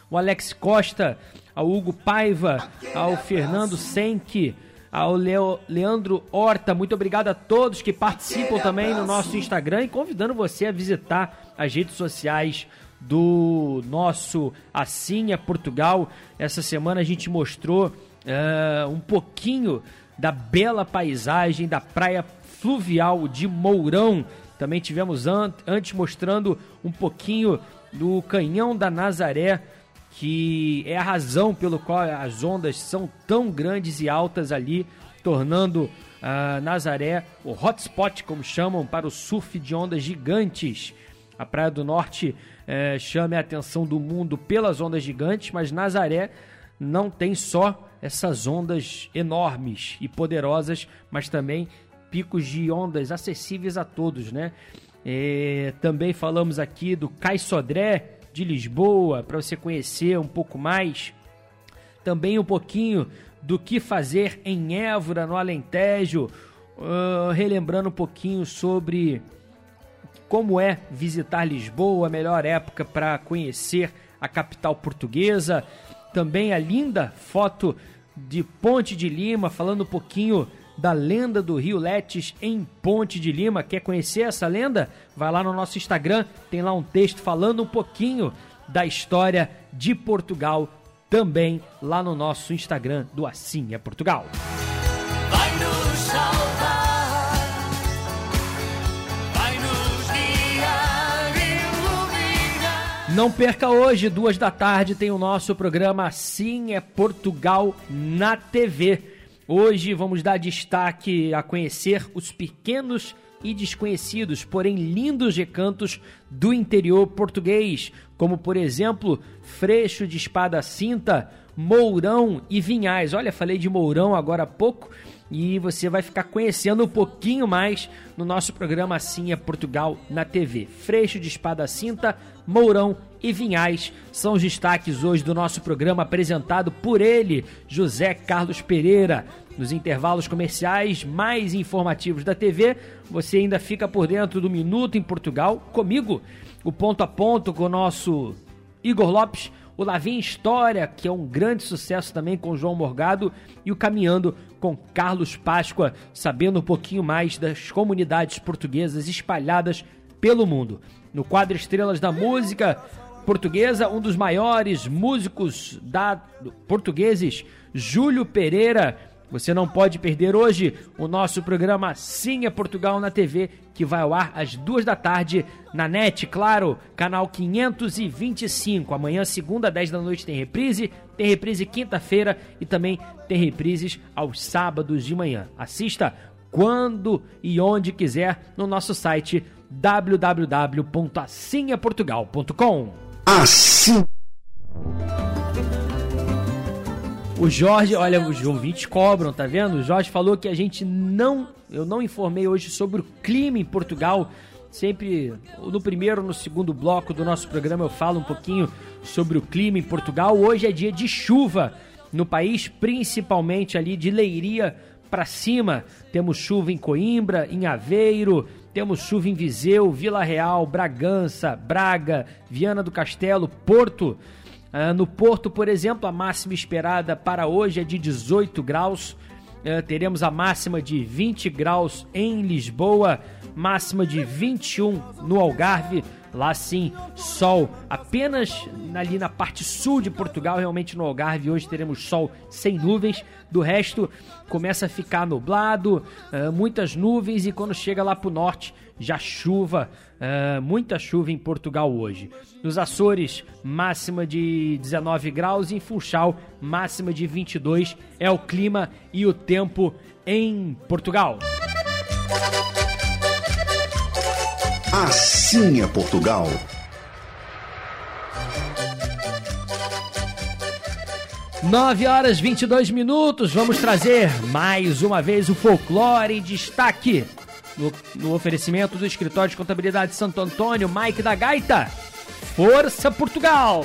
O Alex Costa, ao Hugo Paiva, ao Fernando Senck, ao Leo, Leandro Horta, muito obrigado a todos que participam também no nosso Instagram e convidando você a visitar as redes sociais do nosso é Portugal. Essa semana a gente mostrou uh, um pouquinho da bela paisagem da praia fluvial de Mourão. Também tivemos an antes mostrando um pouquinho do Canhão da Nazaré, que é a razão pelo qual as ondas são tão grandes e altas ali, tornando a Nazaré o hotspot, como chamam, para o surf de ondas gigantes. A Praia do Norte eh, chama a atenção do mundo pelas ondas gigantes, mas Nazaré não tem só essas ondas enormes e poderosas, mas também picos de ondas acessíveis a todos, né? É, também falamos aqui do Cais Sodré de Lisboa, para você conhecer um pouco mais. Também um pouquinho do que fazer em Évora, no Alentejo, uh, relembrando um pouquinho sobre como é visitar Lisboa, a melhor época para conhecer a capital portuguesa. Também a linda foto de Ponte de Lima, falando um pouquinho da lenda do Rio Letes em Ponte de Lima. Quer conhecer essa lenda? Vai lá no nosso Instagram, tem lá um texto falando um pouquinho da história de Portugal também lá no nosso Instagram do Assim é Portugal. Vai nos salvar, vai nos guiar, iluminar. Não perca hoje, duas da tarde, tem o nosso programa Assim é Portugal na TV. Hoje vamos dar destaque a conhecer os pequenos e desconhecidos, porém lindos recantos do interior português, como por exemplo Freixo de Espada Cinta, Mourão e Vinhais. Olha, falei de Mourão agora há pouco e você vai ficar conhecendo um pouquinho mais no nosso programa Assim é Portugal na TV. Freixo de Espada Cinta, Mourão e Vinhais são os destaques hoje do nosso programa apresentado por ele, José Carlos Pereira. Nos intervalos comerciais mais informativos da TV, você ainda fica por dentro do Minuto em Portugal comigo, o ponto a ponto com o nosso Igor Lopes, o Lavim História, que é um grande sucesso também com João Morgado, e o Caminhando com Carlos Páscoa, sabendo um pouquinho mais das comunidades portuguesas espalhadas pelo mundo. No quadro Estrelas da Música Portuguesa, um dos maiores músicos da, portugueses, Júlio Pereira. Você não pode perder hoje o nosso programa Sim é Portugal na TV, que vai ao ar às duas da tarde na NET, claro, canal 525. Amanhã, segunda, 10 da noite, tem reprise, tem reprise quinta-feira e também tem reprises aos sábados de manhã. Assista quando e onde quiser no nosso site www.assimeportugal.com. Assim. O Jorge, olha, os ouvintes cobram, tá vendo? O Jorge falou que a gente não. Eu não informei hoje sobre o clima em Portugal. Sempre no primeiro no segundo bloco do nosso programa eu falo um pouquinho sobre o clima em Portugal. Hoje é dia de chuva no país, principalmente ali de Leiria para cima. Temos chuva em Coimbra, em Aveiro, temos chuva em Viseu, Vila Real, Bragança, Braga, Viana do Castelo, Porto. Uh, no Porto, por exemplo, a máxima esperada para hoje é de 18 graus. Uh, teremos a máxima de 20 graus em Lisboa, máxima de 21 no Algarve. Lá sim, sol apenas ali na parte sul de Portugal, realmente no Algarve. Hoje teremos sol sem nuvens. Do resto, começa a ficar nublado, uh, muitas nuvens e quando chega lá para o norte, já chuva, uh, muita chuva em Portugal hoje. Nos Açores, máxima de 19 graus, em Funchal, máxima de 22. É o clima e o tempo em Portugal. Assim é Portugal. Nove horas 22 minutos, vamos trazer mais uma vez o folclore em destaque no, no oferecimento do escritório de contabilidade de Santo Antônio, Mike da Gaita. Força Portugal!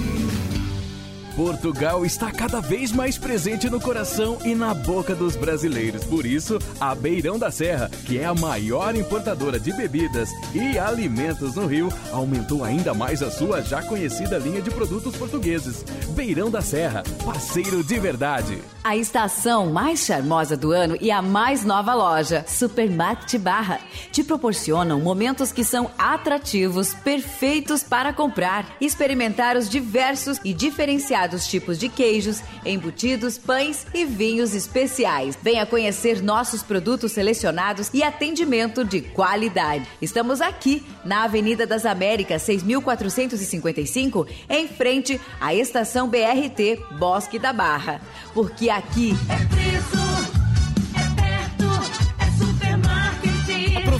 Portugal está cada vez mais presente no coração e na boca dos brasileiros. Por isso, a Beirão da Serra, que é a maior importadora de bebidas e alimentos no Rio, aumentou ainda mais a sua já conhecida linha de produtos portugueses. Beirão da Serra, parceiro de verdade. A estação mais charmosa do ano e a mais nova loja, Supermarket Barra, te proporcionam momentos que são atrativos, perfeitos para comprar, experimentar os diversos e diferenciados tipos de queijos, embutidos, pães e vinhos especiais. Venha conhecer nossos produtos selecionados e atendimento de qualidade. Estamos aqui na Avenida das Américas, 6455, em frente à estação BRT Bosque da Barra. Porque aqui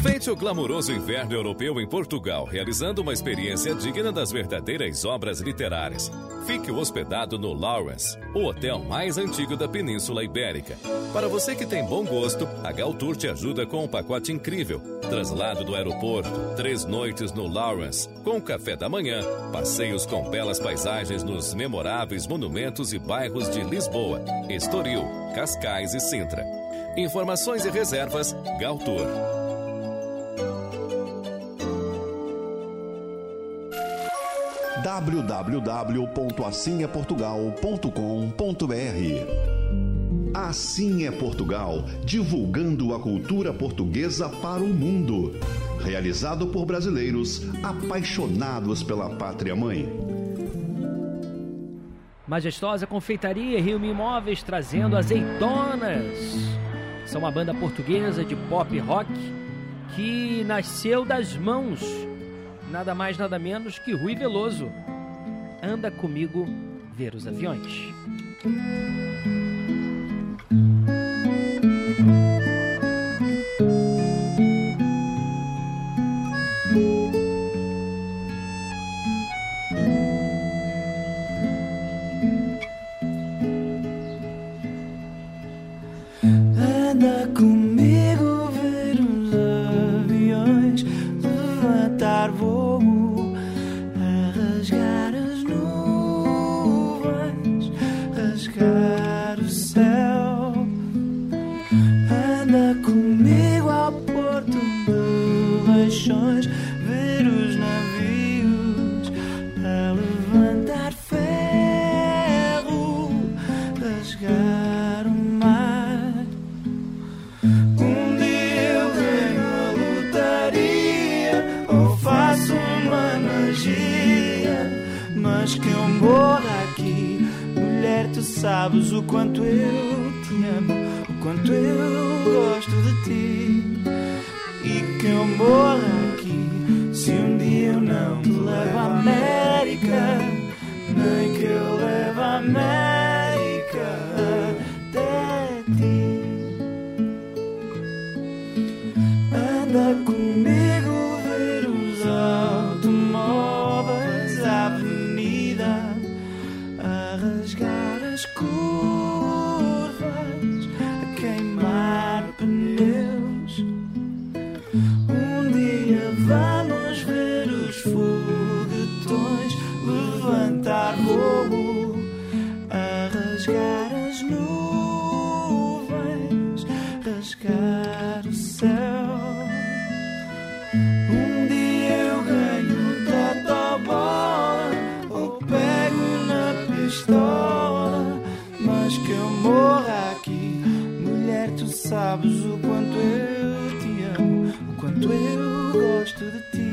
Aproveite o glamouroso inverno europeu em Portugal, realizando uma experiência digna das verdadeiras obras literárias. Fique hospedado no Lawrence, o hotel mais antigo da Península Ibérica. Para você que tem bom gosto, a Galtour te ajuda com um pacote incrível. Traslado do aeroporto, três noites no Lawrence, com café da manhã, passeios com belas paisagens nos memoráveis monumentos e bairros de Lisboa, Estoril, Cascais e Sintra. Informações e reservas, Galtour. www.assimeportugal.com.br Assim é Portugal, divulgando a cultura portuguesa para o mundo. Realizado por brasileiros apaixonados pela pátria mãe. Majestosa Confeitaria Rio Imóveis trazendo azeitonas. São uma banda portuguesa de pop rock que nasceu das mãos, nada mais nada menos que Rui Veloso. Anda comigo ver os aviões. Eu gosto de ti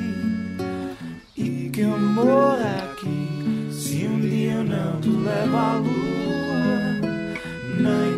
e que eu morra aqui, se um dia eu não te levo à lua, nem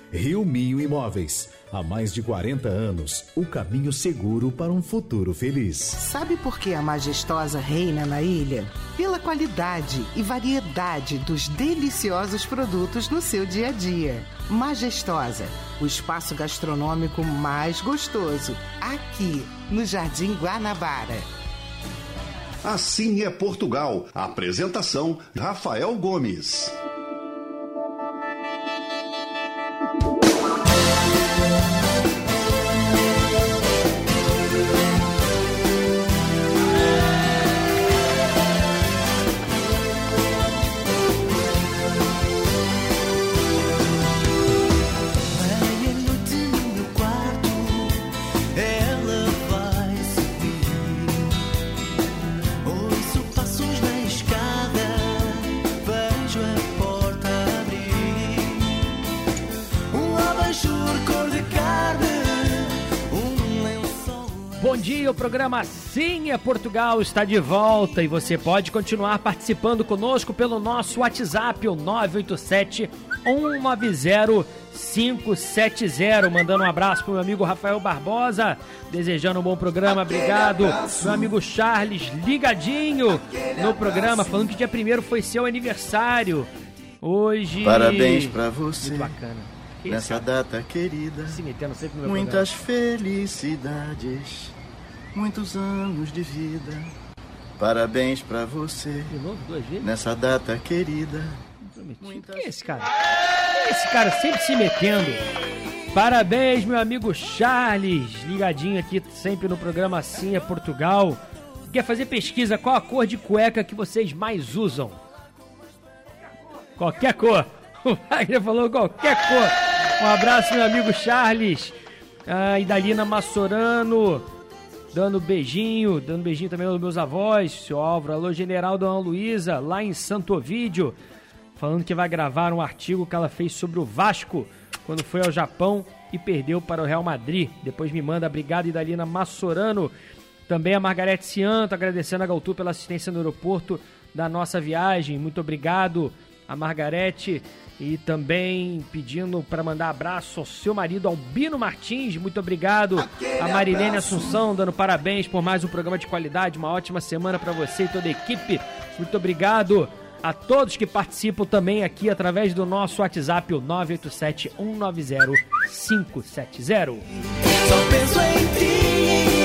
Rio Minho Imóveis. Há mais de 40 anos, o caminho seguro para um futuro feliz. Sabe por que a majestosa reina na ilha? Pela qualidade e variedade dos deliciosos produtos no seu dia a dia. Majestosa, o espaço gastronômico mais gostoso, aqui no Jardim Guanabara. Assim é Portugal. Apresentação: Rafael Gomes. Bom dia, o programa Sim é Portugal está de volta e você pode continuar participando conosco pelo nosso WhatsApp, o 987 190 570. Mandando um abraço pro meu amigo Rafael Barbosa, desejando um bom programa, obrigado. Meu amigo Charles, ligadinho no programa, falando que dia primeiro foi seu aniversário. Hoje. Parabéns pra você. Muito bacana. Isso, Nessa cara? data querida. Se metendo sempre no meu Muitas felicidades. Muitos anos de vida. Parabéns pra você. De novo, duas vezes? Nessa data querida. Quem é esse cara? Esse cara sempre se metendo? Parabéns, meu amigo Charles, ligadinho aqui sempre no programa Assim é Portugal. Quer fazer pesquisa? Qual a cor de cueca que vocês mais usam? Qualquer cor. [laughs] O Wagner falou qualquer cor. Um abraço, meu amigo Charles. Ah, Idalina Massorano, dando beijinho, dando beijinho também aos meus avós, seu Álvaro. Alô, General Dona Luísa, lá em Santo Ovídio, falando que vai gravar um artigo que ela fez sobre o Vasco quando foi ao Japão e perdeu para o Real Madrid. Depois me manda, obrigado, Idalina Massorano. Também a Margarete Cianto, agradecendo a Galtu pela assistência no aeroporto da nossa viagem. Muito obrigado a Margarete e também pedindo para mandar abraço ao seu marido Albino Martins, muito obrigado. a Marilene abraço. Assunção dando parabéns por mais um programa de qualidade, uma ótima semana para você e toda a equipe. Muito obrigado a todos que participam também aqui através do nosso WhatsApp, o 987 190 570. Só penso em Em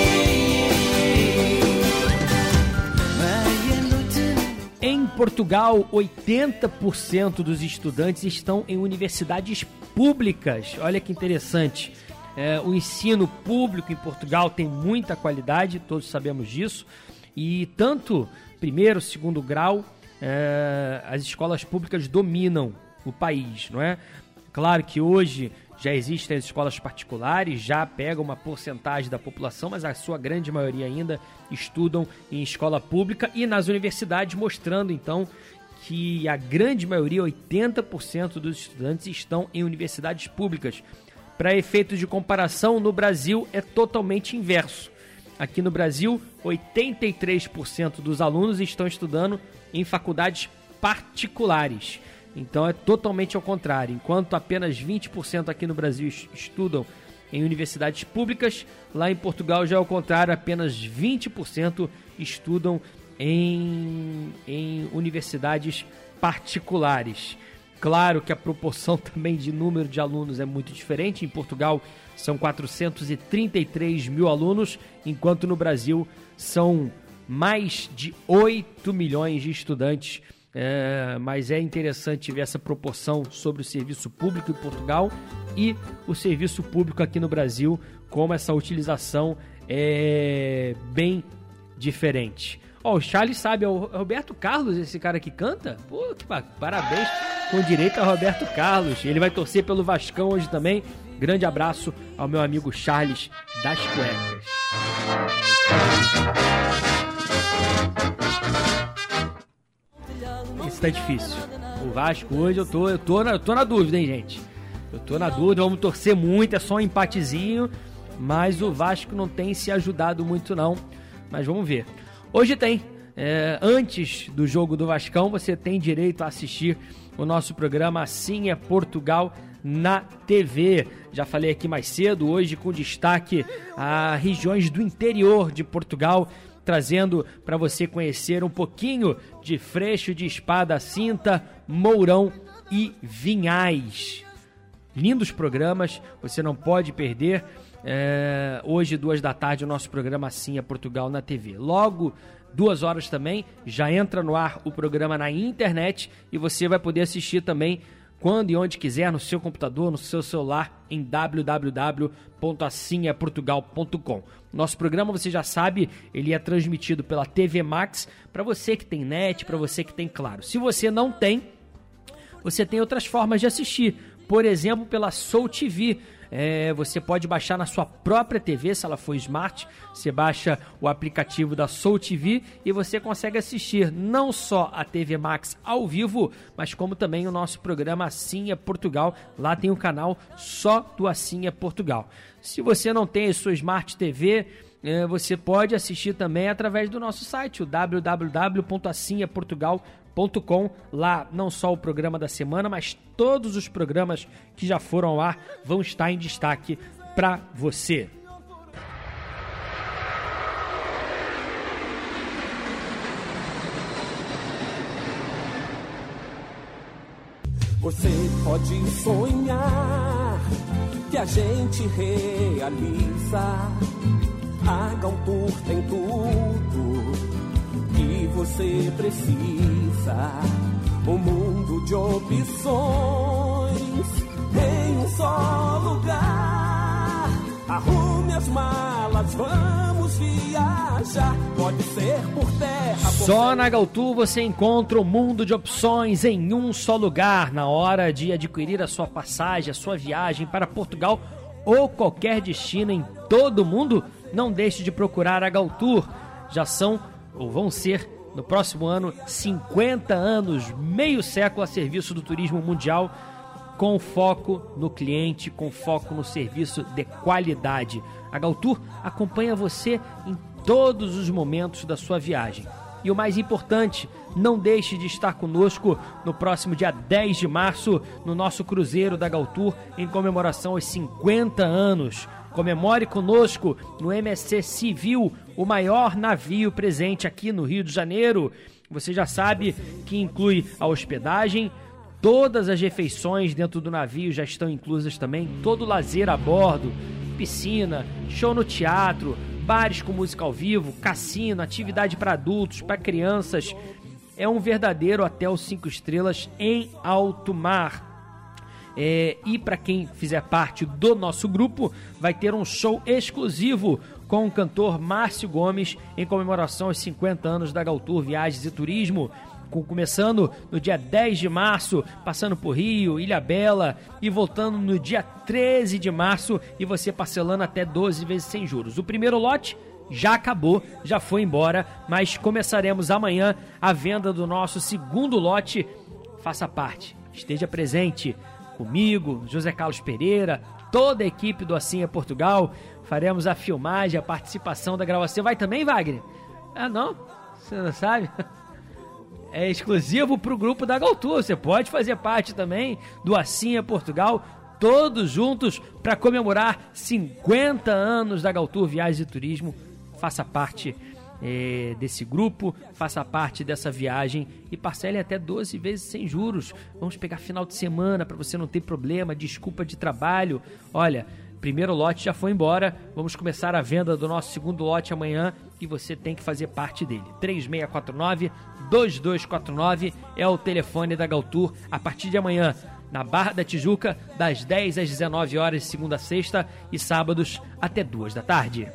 Portugal, 80% dos estudantes estão em universidades públicas. Olha que interessante. É, o ensino público em Portugal tem muita qualidade, todos sabemos disso. E tanto primeiro, segundo grau, é, as escolas públicas dominam o país, não é? Claro que hoje já existem as escolas particulares, já pegam uma porcentagem da população, mas a sua grande maioria ainda estudam em escola pública e nas universidades, mostrando então que a grande maioria, 80% dos estudantes, estão em universidades públicas. Para efeitos de comparação, no Brasil é totalmente inverso. Aqui no Brasil, 83% dos alunos estão estudando em faculdades particulares. Então é totalmente ao contrário. Enquanto apenas 20% aqui no Brasil es- estudam em universidades públicas, lá em Portugal já é ao contrário, apenas 20% estudam em, em universidades particulares. Claro que a proporção [laughs] também de número de alunos é muito diferente. Em Portugal são 433 mil alunos, enquanto no Brasil são mais de 8 milhões de estudantes. É, mas é interessante ver essa proporção sobre o serviço público em Portugal e o serviço público aqui no Brasil, como essa utilização é bem diferente. Ó, o Charles sabe, é o Roberto Carlos, esse cara que canta? Pô, que parabéns com direito a Roberto Carlos. Ele vai torcer pelo Vascão hoje também. Grande abraço ao meu amigo Charles das Cuecas. Isso tá difícil. O Vasco hoje eu tô, eu tô, na, eu tô na dúvida, hein, gente? Eu tô na dúvida, vamos torcer muito, é só um empatezinho, mas o Vasco não tem se ajudado muito não. Mas vamos ver. Hoje tem. É, antes do jogo do Vascão, você tem direito a assistir o nosso programa Assim é Portugal na TV. Já falei aqui mais cedo, hoje com destaque a regiões do interior de Portugal, trazendo para você conhecer um pouquinho de Freixo de Espada Cinta, Mourão e Vinhais. Lindos programas, você não pode perder. É, hoje, duas da tarde, o nosso programa Assim é Portugal na TV. Logo, duas horas também, já entra no ar o programa na internet e você vai poder assistir também quando e onde quiser, no seu computador, no seu celular, em www.assimeportugal.com. Nosso programa, você já sabe, ele é transmitido pela TV Max, para você que tem net, para você que tem claro. Se você não tem, você tem outras formas de assistir. Por exemplo, pela Soul TV. É, você pode baixar na sua própria TV, se ela for smart. Você baixa o aplicativo da Soul TV e você consegue assistir não só a TV Max ao vivo, mas como também o nosso programa é Portugal. Lá tem o canal só do é Portugal. Se você não tem sua Smart TV, é, você pode assistir também através do nosso site, o www.assimeportugal.com. Lá não só o programa da semana, mas todos os programas que já foram ao ar vão estar em destaque para você. Você pode sonhar que a gente realiza. A Galtour tem tudo que você precisa. Um mundo de opções em um só lugar. Arrume as malas, vamos Só na Galtu você encontra o mundo de opções em um só lugar na hora de adquirir a sua passagem, a sua viagem para Portugal ou qualquer destino em todo o mundo. Não deixe de procurar a Galtour. Já são ou vão ser no próximo ano 50 anos, meio século a serviço do turismo mundial, com foco no cliente, com foco no serviço de qualidade. A Galtour acompanha você em todos os momentos da sua viagem. E o mais importante, não deixe de estar conosco no próximo dia 10 de março, no nosso Cruzeiro da Galtour, em comemoração aos 50 anos. Comemore conosco no MSC Civil, o maior navio presente aqui no Rio de Janeiro. Você já sabe que inclui a hospedagem, todas as refeições dentro do navio já estão inclusas também, todo o lazer a bordo, piscina, show no teatro, bares com música ao vivo, cassino, atividade para adultos, para crianças. É um verdadeiro hotel cinco estrelas em alto mar. É, e para quem fizer parte do nosso grupo, vai ter um show exclusivo com o cantor Márcio Gomes em comemoração aos 50 anos da Galtour Viagens e Turismo. Com- Começando no dia 10 de março, passando por Rio, Ilha Bela e voltando no dia 13 de março e você parcelando até 12 vezes sem juros. O primeiro lote já acabou, já foi embora, mas começaremos amanhã a venda do nosso segundo lote. Faça parte, esteja presente comigo, José Carlos Pereira, toda a equipe do Assim é Portugal. Faremos a filmagem, a participação da gravação. Vai também, Wagner? Ah, não? Você não sabe? [laughs] É exclusivo para o grupo da Galtour. Você pode fazer parte também do Assim é Portugal. Todos juntos para comemorar 50 anos da Galtour Viagens e Turismo. Faça parte eh, desse grupo, faça parte dessa viagem e parcele até 12 vezes sem juros. Vamos pegar final de semana para você não ter problema, desculpa de trabalho. Olha, primeiro lote já foi embora. Vamos começar a venda do nosso segundo lote amanhã e você tem que fazer parte dele. 3649 2249 é o telefone da Galtour a partir de amanhã. Na Barra da Tijuca, das 10 às 19 horas, segunda a sexta, e sábados até 2 da tarde.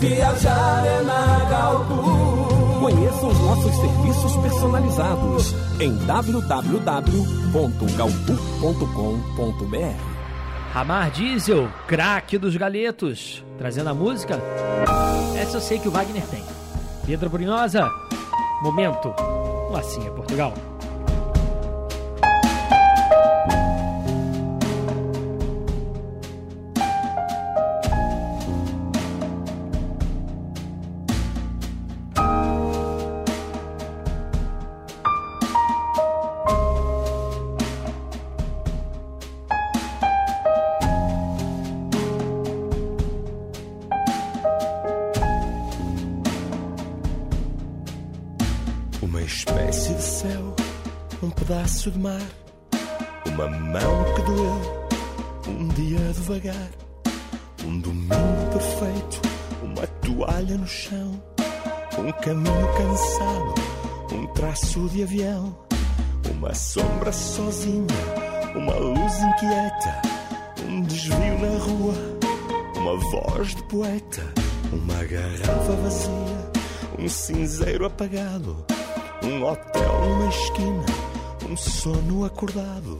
Viajar é na Galtour. Conheça os nossos serviços personalizados em www.galtour.com.br. Ramar Diesel, craque dos galetos, trazendo a música. Essa eu sei que o Wagner tem. Pedro Brunhosa, momento. Assim é Portugal. Poeta, uma garrafa vazia, um cinzeiro apagado. Um hotel numa esquina, um sono acordado,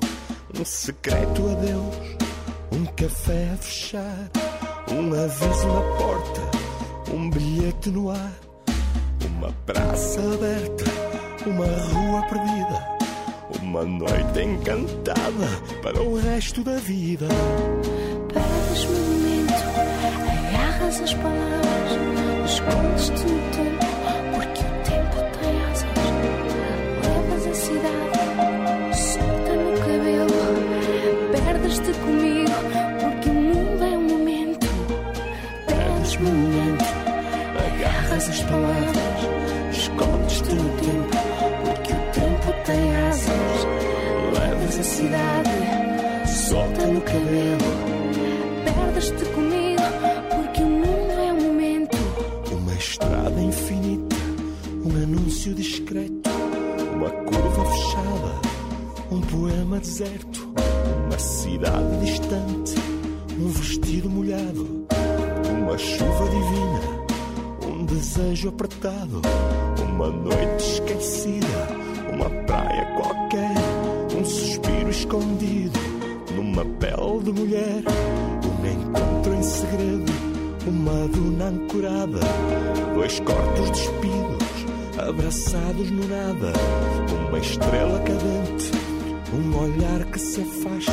um secreto adeus, um café a fechar, um aviso na porta, um bilhete no ar, uma praça aberta, uma rua perdida, uma noite encantada para o resto da vida. Perdes-me um momento, agarras as palavras, escondes-te deserto, uma cidade distante, um vestido molhado, uma chuva divina, um desejo apertado, uma noite esquecida, uma praia qualquer, um suspiro escondido numa pele de mulher, um encontro em segredo, uma duna ancorada, dois corpos despidos, abraçados no nada, uma estrela cadente, um olhar que se afasta,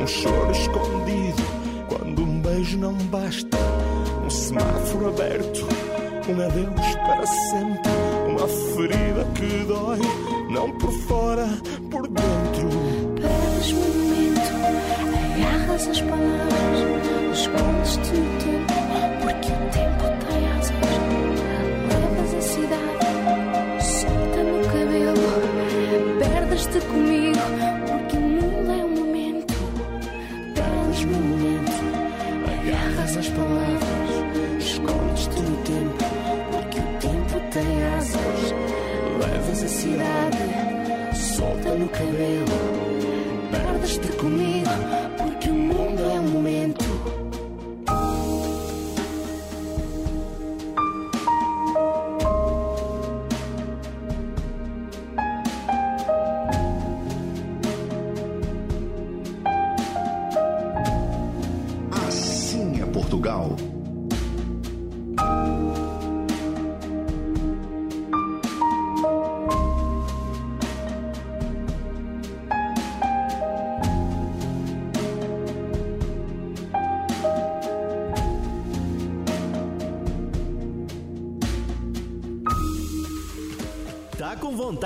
um choro escondido, quando um beijo não basta, um semáforo aberto, um adeus para sempre, uma ferida que dói, não por fora, por dentro. Perdes o momento, agarras as palavras,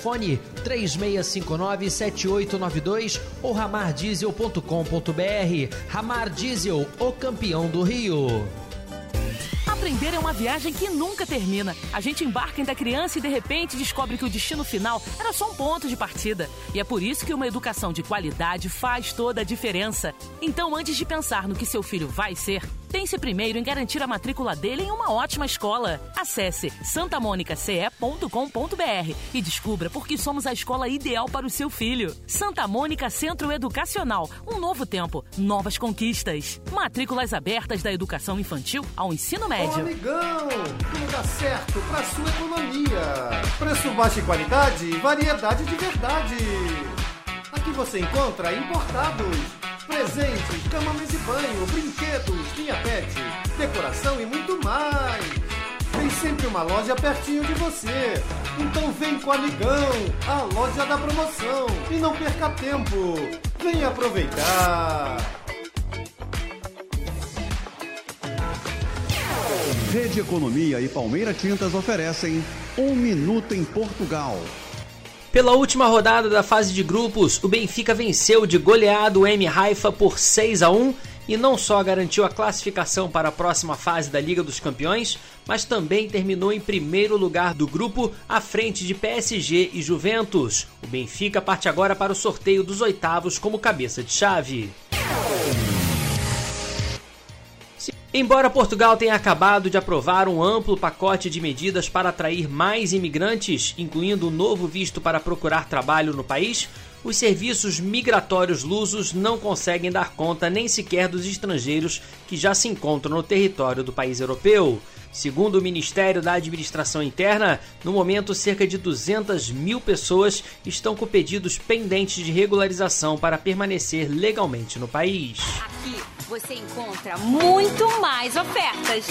Fone 3659-7892 ou ramardiesel.com.br. Ramar Diesel, o campeão do Rio. Aprender é uma viagem que nunca termina. A gente embarca ainda criança e de repente descobre que o destino final era só um ponto de partida. E é por isso que uma educação de qualidade faz toda a diferença. Então, antes de pensar no que seu filho vai ser, pense primeiro em garantir a matrícula dele em uma ótima escola. Acesse santamonicace.com.br e descubra por que somos a escola ideal para o seu filho. Santa Mônica Centro Educacional. Um novo tempo, novas conquistas. Matrículas abertas da educação infantil ao ensino Ô médio. amigão, tudo dá certo pra sua economia. Preço baixo e qualidade, variedade de verdade. Aqui você encontra importados, presentes, cama, mesa e banho, brinquedos, linha pet, decoração e muito mais. Tem sempre uma loja pertinho de você. Então vem com o amigão, a loja da promoção. E não perca tempo. Vem aproveitar. Rede Economia e Palmeira Tintas oferecem Um Minuto em Portugal. Pela última rodada da fase de grupos, o Benfica venceu de goleado o M Haifa por 6 a 1 e não só garantiu a classificação para a próxima fase da Liga dos Campeões, mas também terminou em primeiro lugar do grupo à frente de PSG e Juventus. O Benfica parte agora para o sorteio dos oitavos como cabeça de chave. Embora Portugal tenha acabado de aprovar um amplo pacote de medidas para atrair mais imigrantes, incluindo um novo visto para procurar trabalho no país, os serviços migratórios lusos não conseguem dar conta nem sequer dos estrangeiros que já se encontram no território do país europeu. Segundo o Ministério da Administração Interna, no momento cerca de 200 mil pessoas estão com pedidos pendentes de regularização para permanecer legalmente no país. Aqui você encontra muito mais ofertas.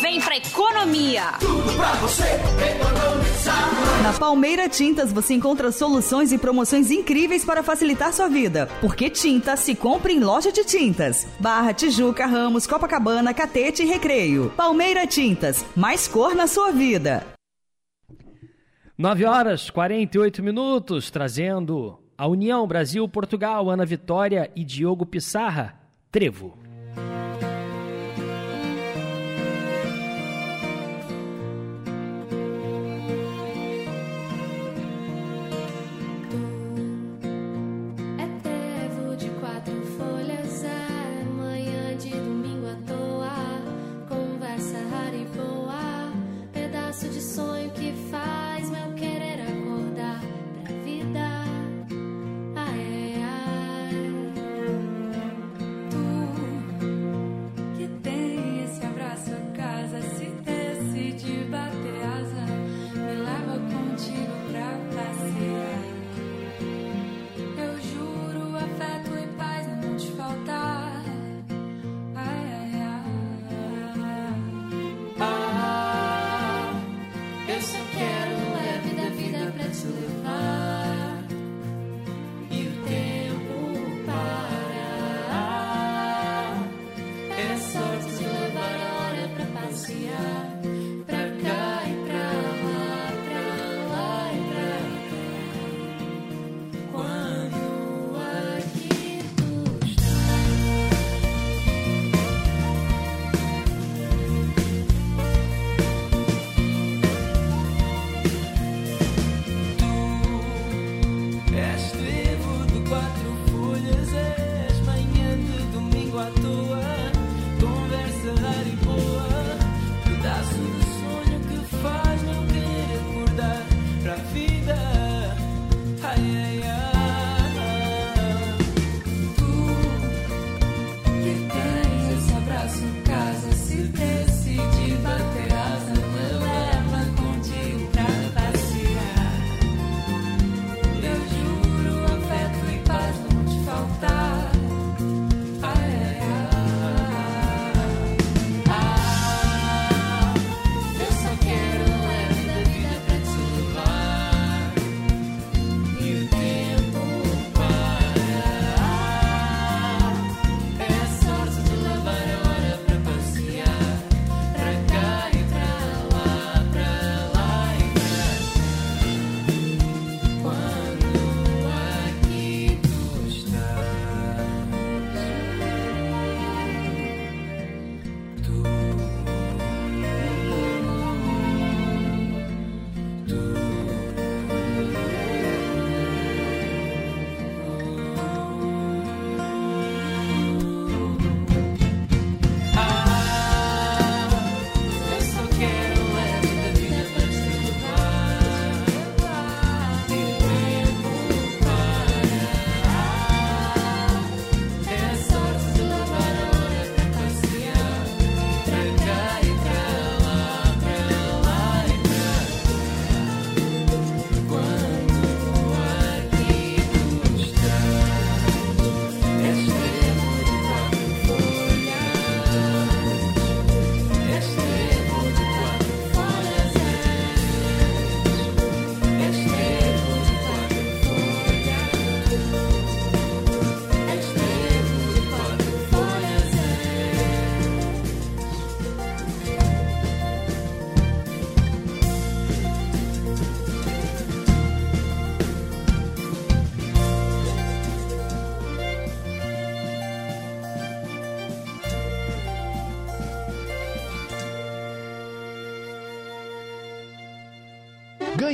Vem pra economia! Tudo pra você economizar! Na Palmeira Tintas você encontra soluções e promoções incríveis para facilitar sua vida. Porque tinta se compra em loja de tintas. Barra, Tijuca, Ramos, Copacabana, Catete e Recreio. Palmeira Tintas, Tintas, mais cor na sua vida. 9 horas 48 minutos, trazendo a União Brasil-Portugal, Ana Vitória e Diogo Pissarra, Trevo.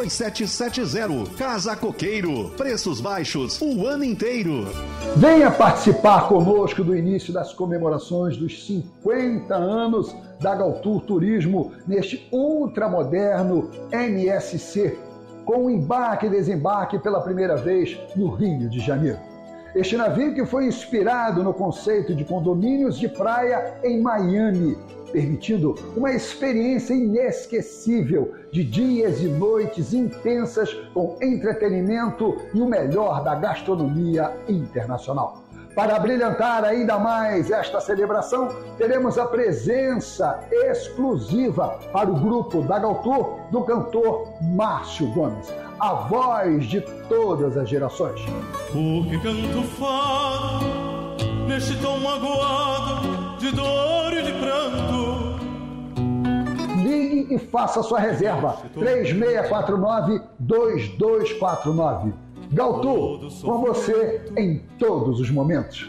2770. Casa Coqueiro. Preços baixos o ano inteiro. Venha participar conosco do início das comemorações dos 50 anos da Galtur Turismo neste ultramoderno MSC, com embarque e desembarque pela primeira vez no Rio de Janeiro. Este navio que foi inspirado no conceito de condomínios de praia em Miami, permitindo uma experiência inesquecível de dias e noites intensas com entretenimento e o melhor da gastronomia internacional. Para brilhantar ainda mais esta celebração, teremos a presença exclusiva para o grupo da Galtour do cantor Márcio Gomes, a voz de todas as gerações. Porque canto fado neste tom magoado de dor e de pranto. Ligue e faça sua reserva. 3649-2249. Galtu, com você em todos os momentos.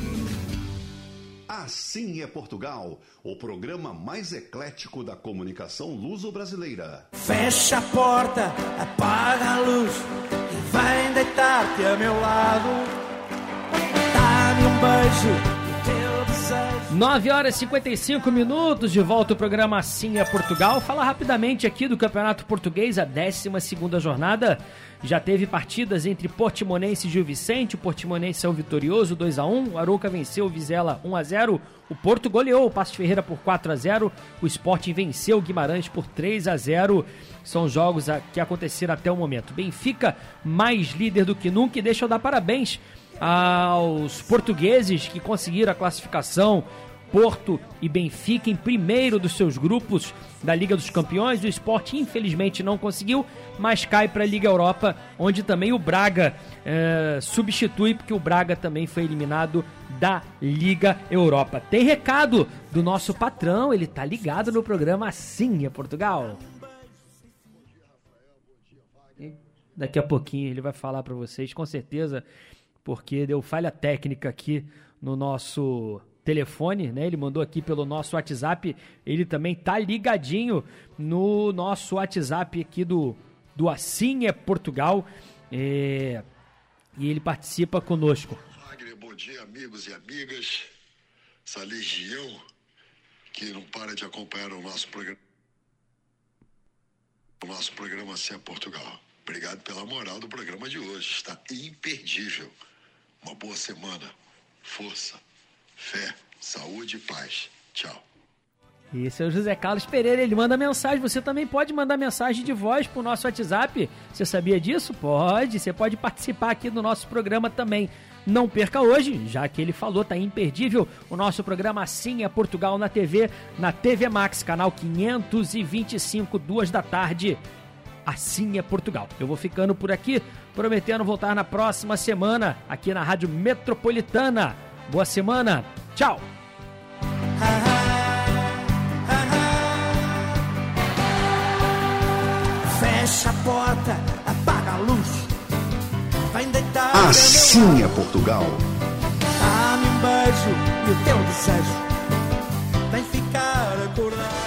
Assim é Portugal, o programa mais eclético da comunicação luso-brasileira. Fecha a porta, apaga a luz e vem deitar-te a meu lado. Dá-me um beijo, o teu desejo. 9 horas e 55 minutos, de volta o programa Assim é Portugal. Fala rapidamente aqui do Campeonato Português, a 12 jornada. Já teve partidas entre Portimonense e Gil Vicente. O Portimonense saiu vitorioso, 2 a 1 O Arouca venceu o Vizela 1 a 0 O Porto goleou o Passo Ferreira por 4 a 0 O Sporting venceu o Guimarães por 3 a 0 São jogos que aconteceram até o momento. Benfica, mais líder do que nunca. E deixa eu dar parabéns aos portugueses que conseguiram a classificação. Porto e Benfica em primeiro dos seus grupos da Liga dos Campeões. O Sport infelizmente não conseguiu, mas cai para a Liga Europa, onde também o Braga é, substitui, porque o Braga também foi eliminado da Liga Europa. Tem recado do nosso patrão, ele tá ligado no programa Assim é Portugal. Daqui a pouquinho ele vai falar para vocês, com certeza, porque deu falha técnica aqui no nosso telefone, né? Ele mandou aqui pelo nosso WhatsApp. Ele também tá ligadinho no nosso WhatsApp aqui do, do Assim é Portugal. É, e ele participa conosco. Bom dia, amigos e amigas. Essa legião que não para de acompanhar o nosso programa. O nosso programa Assim é Portugal. Obrigado pela moral do programa de hoje. Está imperdível. Uma boa semana. Força fé, saúde e paz. Tchau. Esse é o José Carlos Pereira, ele manda mensagem. Você também pode mandar mensagem de voz pro nosso WhatsApp. Você sabia disso? Pode. Você pode participar aqui do nosso programa também. Não perca hoje, já que ele falou, tá imperdível o nosso programa Assim é Portugal na TV, na TV Max, canal 525, duas da tarde. Assim é Portugal. Eu vou ficando por aqui, prometendo voltar na próxima semana aqui na Rádio Metropolitana. Boa semana. Tchau. Fecha a porta, apaga a luz. Vem deitar. Assim é Portugal. Dá-me um beijo e o teu desejo. Vem ficar acordado.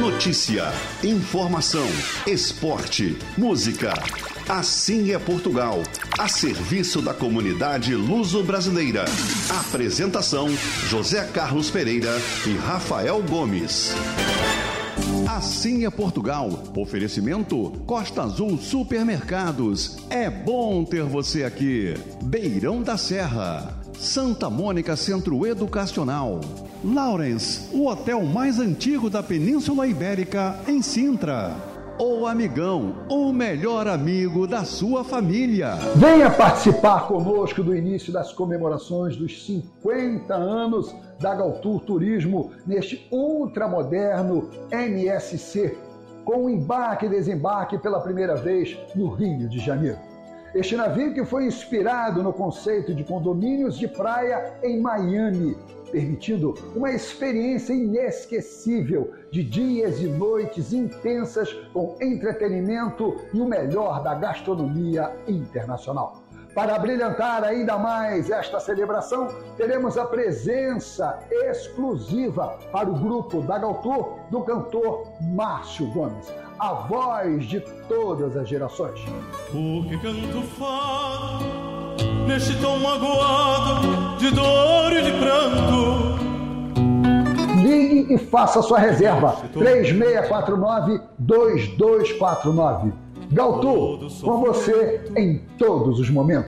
Notícia, informação, esporte, música. Assim é Portugal, a serviço da comunidade luso-brasileira. Apresentação: José Carlos Pereira e Rafael Gomes. Assim é Portugal. Oferecimento Costa Azul Supermercados. É bom ter você aqui. Beirão da Serra. Santa Mônica Centro Educacional. Lawrence, o hotel mais antigo da Península Ibérica, em Sintra. O Amigão, o melhor amigo da sua família. Venha participar conosco do início das comemorações dos 50 anos da Galtour Turismo neste ultramoderno MSC, com embarque e desembarque pela primeira vez no Rio de Janeiro. Este navio que foi inspirado no conceito de condomínios de praia em Miami, permitindo uma experiência inesquecível de dias e noites intensas com entretenimento e o melhor da gastronomia internacional. Para brilhantar ainda mais esta celebração, teremos a presença exclusiva para o grupo da Galtur do cantor Márcio Gomes, a voz de todas as gerações. Porque canto fado neste tom magoado de dor e de pranto. Ligue e faça sua reserva. 3649-2249. Galtu, com você em todos os momentos.